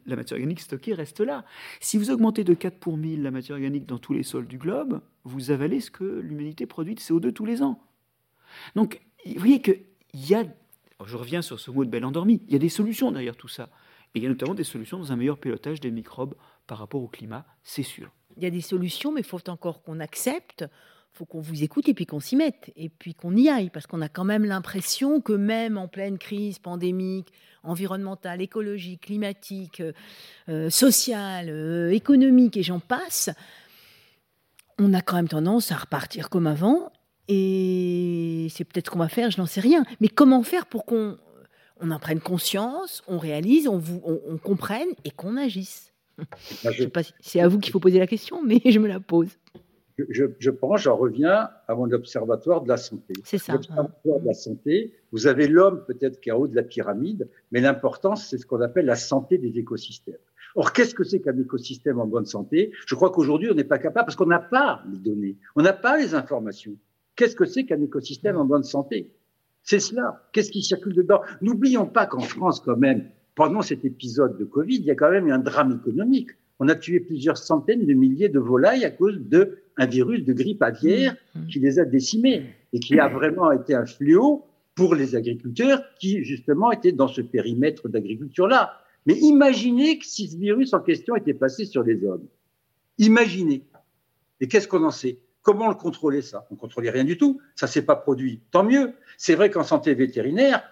la matière organique stockée reste là. Si vous augmentez de 4 pour 1000 la matière organique dans tous les sols du globe, vous avalez ce que l'humanité produit de CO2 tous les ans. Donc, vous voyez qu'il y a, je reviens sur ce mot de belle endormie, il y a des solutions derrière tout ça. Et il y a notamment des solutions dans un meilleur pilotage des microbes par rapport au climat, c'est sûr. Il y a des solutions, mais il faut encore qu'on accepte faut qu'on vous écoute et puis qu'on s'y mette et puis qu'on y aille parce qu'on a quand même l'impression que même en pleine crise pandémique, environnementale, écologique, climatique, euh, euh, sociale, euh, économique et j'en passe, on a quand même tendance à repartir comme avant et c'est peut-être ce qu'on va faire, je n'en sais rien. Mais comment faire pour qu'on on en prenne conscience, on réalise, on, vous, on, comprenne et qu'on agisse? C'est à vous qu'il faut poser la question, mais je me la pose je, pense, j'en reviens à mon observatoire de la santé. C'est ça. L'observatoire de la santé, vous avez l'homme peut-être qui est en haut de la pyramide, mais l'important, c'est ce qu'on appelle la santé des écosystèmes. Or, qu'est-ce que c'est qu'un écosystème en bonne santé? Je crois qu'aujourd'hui, on n'est pas capable, parce qu'on n'a pas les données, on n'a pas les informations. Qu'est-ce que c'est qu'un écosystème en bonne santé? C'est cela. Qu'est-ce qui circule dedans? N'oublions pas qu'en France, quand même, pendant cet épisode de Covid, il y a quand même eu un drame économique. On a tué plusieurs centaines de milliers de volailles à cause de un virus de grippe aviaire mmh, mmh. qui les a décimés et qui a vraiment été un fléau pour les agriculteurs qui, justement, étaient dans ce périmètre d'agriculture-là. Mais imaginez que si ce virus en question était passé sur les hommes. Imaginez. Et qu'est-ce qu'on en sait? Comment le contrôler ça? On contrôlait rien du tout. Ça s'est pas produit. Tant mieux. C'est vrai qu'en santé vétérinaire,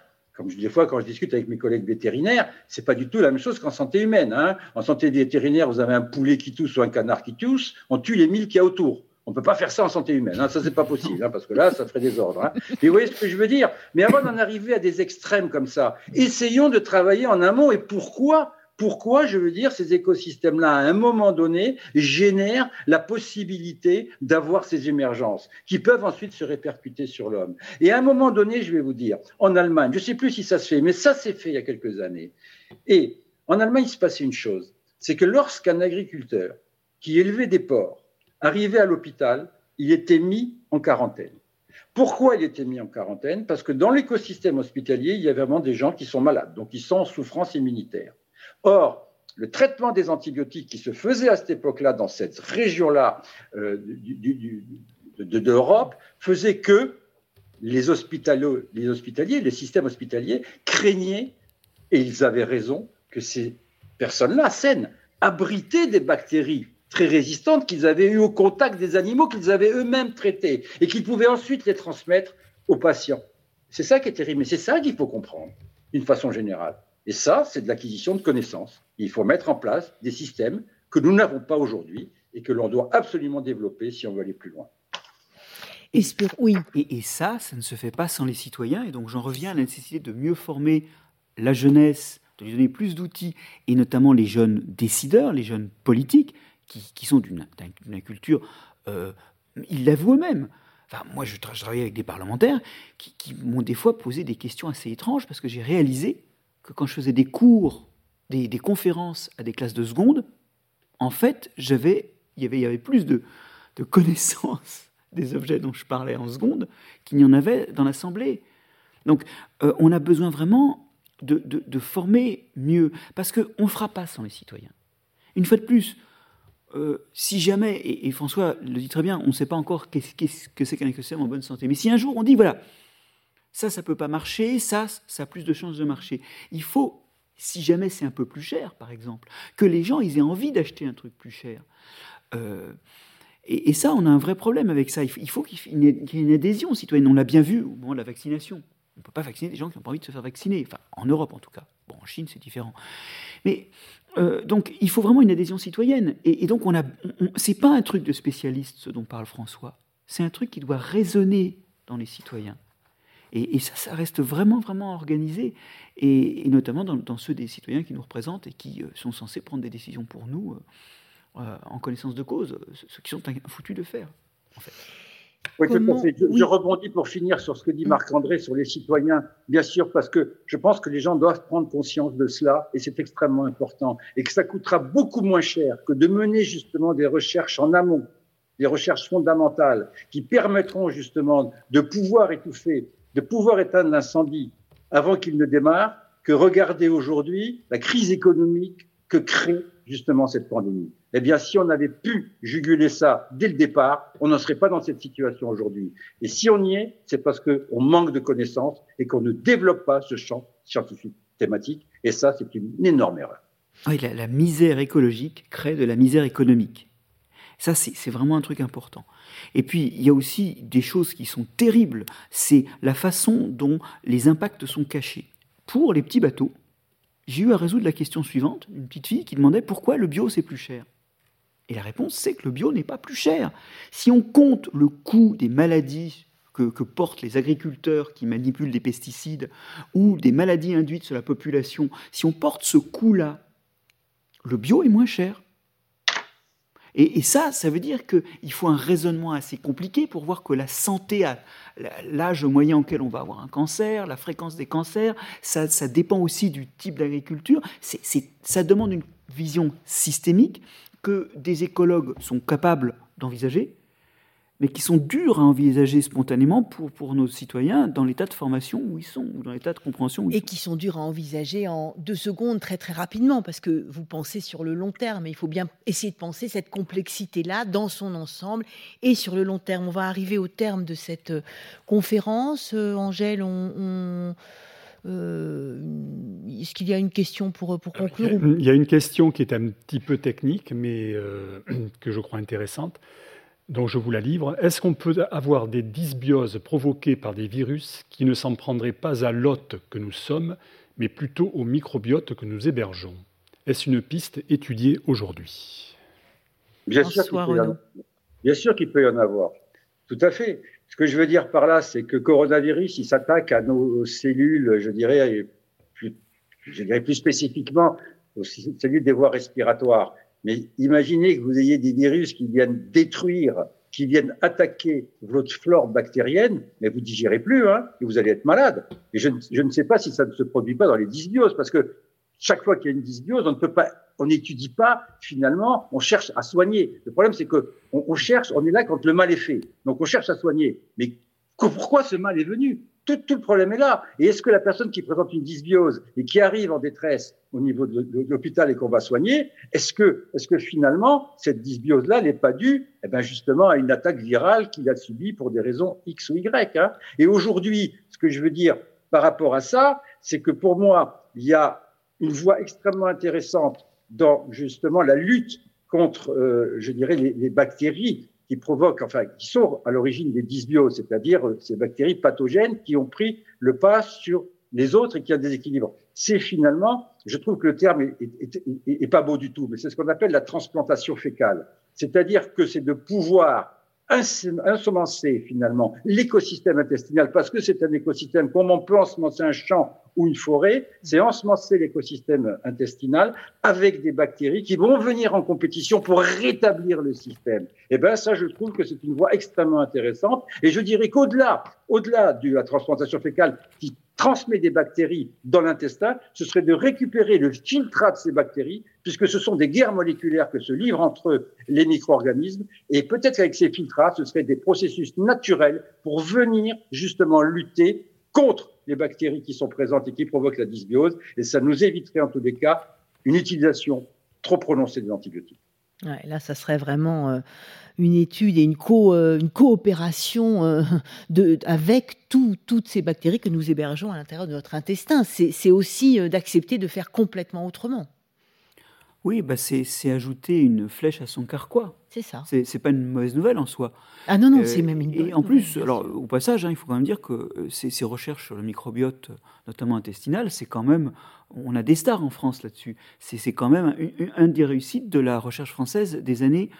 comme je dis des fois quand je discute avec mes collègues vétérinaires, c'est pas du tout la même chose qu'en santé humaine. Hein. En santé vétérinaire, vous avez un poulet qui tousse ou un canard qui tousse, on tue les mille qu'il y a autour. On peut pas faire ça en santé humaine, hein. ça c'est pas possible, hein, parce que là, ça ferait des ordres. Hein. Mais vous voyez ce que je veux dire? Mais avant d'en arriver à des extrêmes comme ça, essayons de travailler en amont. Et pourquoi pourquoi, je veux dire, ces écosystèmes-là, à un moment donné, génèrent la possibilité d'avoir ces émergences qui peuvent ensuite se répercuter sur l'homme. Et à un moment donné, je vais vous dire, en Allemagne, je ne sais plus si ça se fait, mais ça s'est fait il y a quelques années. Et en Allemagne, il se passait une chose, c'est que lorsqu'un agriculteur qui élevait des porcs arrivait à l'hôpital, il était mis en quarantaine. Pourquoi il était mis en quarantaine? Parce que dans l'écosystème hospitalier, il y avait vraiment des gens qui sont malades, donc ils sont en souffrance immunitaire. Or, le traitement des antibiotiques qui se faisait à cette époque-là, dans cette région-là euh, d'Europe, faisait que les, hospitaliers, les systèmes hospitaliers craignaient, et ils avaient raison, que ces personnes-là, saines, abritaient des bactéries très résistantes qu'ils avaient eues au contact des animaux qu'ils avaient eux-mêmes traités et qu'ils pouvaient ensuite les transmettre aux patients. C'est ça qui est terrible, mais c'est ça qu'il faut comprendre d'une façon générale. Et ça, c'est de l'acquisition de connaissances. Il faut mettre en place des systèmes que nous n'avons pas aujourd'hui et que l'on doit absolument développer si on veut aller plus loin. Et, oui. Et, ça, ça ne se fait pas sans les citoyens. Et donc j'en reviens à la nécessité de mieux former la jeunesse, de lui donner plus d'outils, et notamment les jeunes décideurs, les jeunes politiques, qui, sont d'une culture, euh, ils l'avouent eux-mêmes. Enfin, moi, je, travaille avec des parlementaires qui, m'ont des fois posé des questions assez étranges parce que j'ai réalisé que quand je faisais des cours, des, conférences à des classes de seconde, en fait, j'avais, il y avait, il y avait plus de, connaissances des objets dont je parlais en seconde qu'il n'y en avait dans l'Assemblée. Donc euh, on a besoin vraiment de, former mieux, parce qu'on ne fera pas sans les citoyens. Une fois de plus, euh, si jamais, et, François le dit très bien, on ne sait pas encore qu'est-ce que c'est qu'un écosystème en bonne santé, mais si un jour on dit, voilà, ça, ça ne peut pas marcher, ça, ça a plus de chances de marcher, il faut, si jamais c'est un peu plus cher, par exemple, que les gens ils aient envie d'acheter un truc plus cher. Euh, et, ça, on a un vrai problème avec ça. Il faut qu'il y ait une adhésion citoyenne. On l'a bien vu au moment de la vaccination. On ne peut pas vacciner des gens qui n'ont pas envie de se faire vacciner. Enfin, en Europe en tout cas. Bon, en Chine, c'est différent. Mais euh, donc, il faut vraiment une adhésion citoyenne. Et, donc, on a, c'est pas un truc de spécialiste, ce dont parle François. C'est un truc qui doit résonner dans les citoyens. Et, ça, ça reste vraiment, vraiment organisé, et, notamment dans, ceux des citoyens qui nous représentent et qui euh, sont censés prendre des décisions pour nous. Euh, euh, en connaissance de cause, ce qui sont foutus de faire, en fait. Oui, Je, rebondis pour finir sur ce que dit mm. Marc-André sur les citoyens, bien sûr, parce que je pense que les gens doivent prendre conscience de cela, et c'est extrêmement important, et que ça coûtera beaucoup moins cher que de mener justement des recherches en amont, des recherches fondamentales, qui permettront justement de pouvoir étouffer, de pouvoir éteindre l'incendie avant qu'il ne démarre, que regarder aujourd'hui la crise économique que crée justement cette pandémie. Eh bien, si on avait pu juguler ça dès le départ, on n'en serait pas dans cette situation aujourd'hui. Et si on y est, c'est parce qu'on manque de connaissances et qu'on ne développe pas ce champ scientifique thématique. Et ça, c'est une énorme erreur. Oui, la, misère écologique crée de la misère économique. Ça, c'est vraiment un truc important. Et puis, il y a aussi des choses qui sont terribles. C'est la façon dont les impacts sont cachés. Pour les petits bateaux, j'ai eu à résoudre la question suivante, une petite fille qui demandait pourquoi le bio c'est plus cher. Et la réponse c'est que le bio n'est pas plus cher. Si on compte le coût des maladies que, portent les agriculteurs qui manipulent des pesticides ou des maladies induites sur la population, si on porte ce coût-là, le bio est moins cher. Et, ça, ça veut dire qu'il faut un raisonnement assez compliqué pour voir que la santé, l'âge moyen auquel on va avoir un cancer, la fréquence des cancers, ça, ça dépend aussi du type d'agriculture. ça demande une vision systémique que des écologues sont capables d'envisager, mais qui sont durs à envisager spontanément pour, pour nos citoyens dans l'état de formation où ils sont, ou dans l'état de compréhension où Et qui sont durs à envisager en deux secondes, très très rapidement, parce que vous pensez sur le long terme, et il faut bien essayer de penser cette complexité-là dans son ensemble, et sur le long terme. On va arriver au terme de cette euh, conférence. Euh, Angèle, on... Euh, est-ce qu'il y a une question pour, pour conclure Il y a une question qui est un petit peu technique, mais que je crois intéressante donc je vous la livre. Est-ce qu'on peut avoir des dysbioses provoquées par des virus qui ne s'en prendraient pas à l'hôte que nous sommes, mais plutôt au microbiote que nous hébergeons? Est-ce une piste étudiée aujourd'hui? Bien, sûr Bien sûr qu'il peut y en avoir. Tout à fait. Ce que je veux dire par là, c'est que coronavirus, il s'attaque à nos cellules, je dirais, plus, je dirais plus spécifiquement aux cellules des voies respiratoires. Mais imaginez que vous ayez des virus qui viennent détruire, qui viennent attaquer votre flore bactérienne, mais vous digérez plus, hein, et vous allez être malade. Et je, ne sais pas si ça ne se produit pas dans les dysbioses, parce que chaque fois qu'il y a une dysbiose, on ne peut pas, on n'étudie pas finalement, on cherche à soigner. Le problème, c'est que on, cherche, on est là quand le mal est fait, donc on cherche à soigner. Mais pourquoi ce mal est venu? Tout, le problème est là. Et est-ce que la personne qui présente une dysbiose et qui arrive en détresse au niveau de, l'hôpital et qu'on va soigner, est-ce que, finalement cette dysbiose-là n'est pas due, eh ben justement, à une attaque virale qu'il a subie pour des raisons X ou Y hein Et aujourd'hui, ce que je veux dire par rapport à ça, c'est que pour moi, il y a une voie extrêmement intéressante dans justement la lutte contre, euh, je dirais, les, bactéries qui provoquent, enfin, qui sont à l'origine des dysbioses, c'est-à-dire euh, ces bactéries pathogènes qui ont pris le pas sur les autres et qui ont des déséquilibre. C'est finalement, je trouve que le terme est, est, pas beau du tout, mais c'est ce qu'on appelle la transplantation fécale. C'est-à-dire que c'est de pouvoir ensemencer finalement l'écosystème intestinal parce que c'est un écosystème comme on peut ensemencer un champ ou une forêt, c'est ensemencer l'écosystème intestinal avec des bactéries qui vont venir en compétition pour rétablir le système. Et eh ben ça, je trouve que c'est une voie extrêmement intéressante. Et je dirais qu'au-delà, au-delà de la transplantation fécale transmet des bactéries dans l'intestin, ce serait de récupérer le filtrat de ces bactéries, puisque ce sont des guerres moléculaires que se livrent entre les micro-organismes, et peut-être qu'avec ces filtrats, ce seraient des processus naturels pour venir justement lutter contre les bactéries qui sont présentes et qui provoquent la dysbiose, et ça nous éviterait en tous les cas une utilisation trop prononcée des antibiotiques. Là, ça serait vraiment euh, une étude et une, co, euh, une coopération euh, de, avec tout, toutes ces bactéries que nous hébergeons à l'intérieur de notre intestin. C'est aussi euh, d'accepter de faire complètement autrement. Oui, bah c'est ajouter une flèche à son carquois. C'est ça. C'est pas une mauvaise nouvelle en soi. Ah non, non, c'est même une Et en plus, alors au passage, hein, il faut quand même dire que ces, ces, recherches sur le microbiote, notamment intestinal, c'est quand même, on a des stars en France là-dessus. C'est quand même un, un, des réussites de la recherche française des années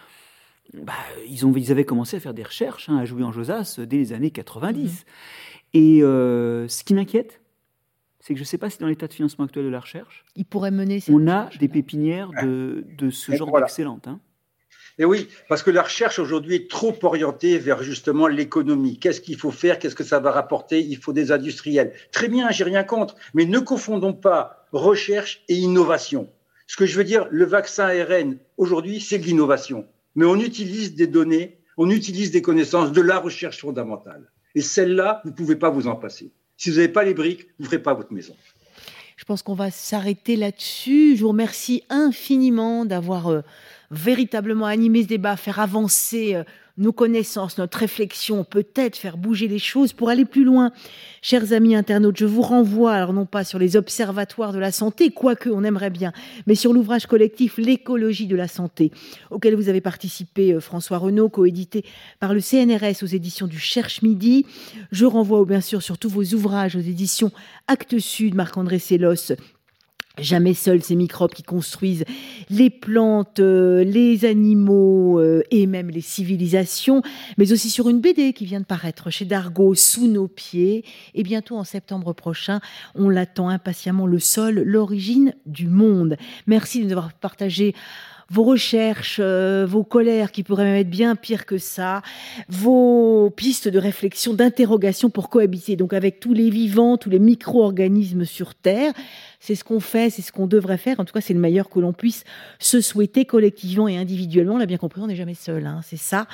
bah, ils, ont, ils avaient commencé à faire des recherches, hein, à jouer en Josas dès les années 90. Mmh. Et euh, ce qui m'inquiète, c'est que je ne sais pas si dans l'état de financement actuel de la recherche, il pourrait mener on a des pépinières de, de ce genre voilà. d'excellentes. Hein. Et oui, parce que la recherche aujourd'hui est trop orientée vers justement l'économie. Qu'est-ce qu'il faut faire? Qu'est-ce que ça va rapporter? Il faut des industriels. Très bien, j'ai rien contre, mais ne confondons pas recherche et innovation. Ce que je veux dire, le vaccin ARN aujourd'hui, c'est de l'innovation mais on utilise des données, on utilise des connaissances de la recherche fondamentale. Et celle-là, vous ne pouvez pas vous en passer. Si vous n'avez pas les briques, vous ne ferez pas votre maison. Je pense qu'on va s'arrêter là-dessus. Je vous remercie infiniment d'avoir euh, véritablement animé ce débat, faire avancer euh, nos connaissances, notre réflexion, peut-être faire bouger les choses pour aller plus loin. Chers amis internautes, je vous renvoie, alors non pas sur les observatoires de la santé, quoique on aimerait bien, mais sur l'ouvrage collectif L'écologie de la santé, auquel vous avez participé, euh, François Renaud, coédité par le CNRS aux éditions du Cherche Midi. Je renvoie bien sûr sur tous vos ouvrages aux éditions Actes Sud, Marc-André Sellos Jamais seuls ces microbes qui construisent les plantes, euh, les animaux euh, et même les civilisations, mais aussi sur une BD qui vient de paraître chez Dargaud, Sous nos pieds. Et bientôt en septembre prochain, on l'attend impatiemment, le sol, l'origine du monde. Merci de nous avoir partagé vos recherches, euh, vos colères qui pourraient même être bien pires que ça, vos pistes de réflexion, d'interrogation pour cohabiter donc avec tous les vivants, tous les micro-organismes sur Terre. C'est ce qu'on fait, c'est ce qu'on devrait faire. En tout cas, c'est le meilleur que l'on puisse se souhaiter collectivement et individuellement. On l'a bien compris, on n'est jamais seul. Hein, c'est ça.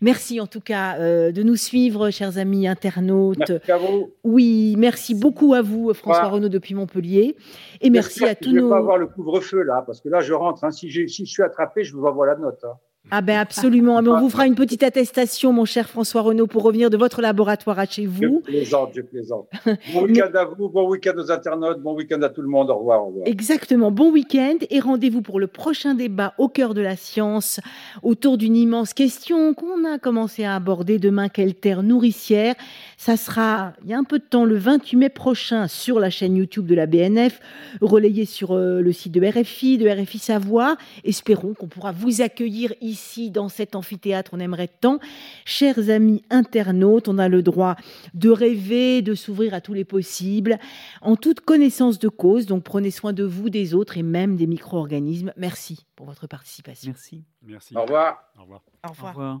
Merci en tout cas euh, de nous suivre, chers amis internautes. Merci à vous. Oui, merci beaucoup à vous, François Renaud depuis Montpellier. Et merci à tous je nos. Je vais pas avoir le couvre-feu là, parce que là, je rentre. Hein. Si, si, je suis attrapé, je vous envoie la note. Hein. Ah ben absolument. Mais on vous fera une petite attestation, mon cher François Renaud, pour revenir de votre laboratoire à chez vous. Je plaisante, je plaisante. Bon week-end à vous, bon week-end aux internautes, bon week-end à tout le monde. Au revoir, au revoir. Exactement. Bon week-end et rendez-vous pour le prochain débat au cœur de la science autour d'une immense question qu'on a commencé à aborder demain. Quelle terre nourricière Ça sera, il y a un peu de temps, le 28 mai prochain sur la chaîne YouTube de la BNF, relayé sur euh, le site de RFI, de RFI Savoir. Espérons qu'on pourra vous accueillir ici ici, dans cet amphithéâtre, on aimerait tant. Chers amis internautes, on a le droit de rêver, de s'ouvrir à tous les possibles, en toute connaissance de cause. Donc prenez soin de vous, des autres et même des micro-organismes. Merci pour votre participation. Merci. Merci. Au revoir. Au revoir. Au revoir. Au revoir.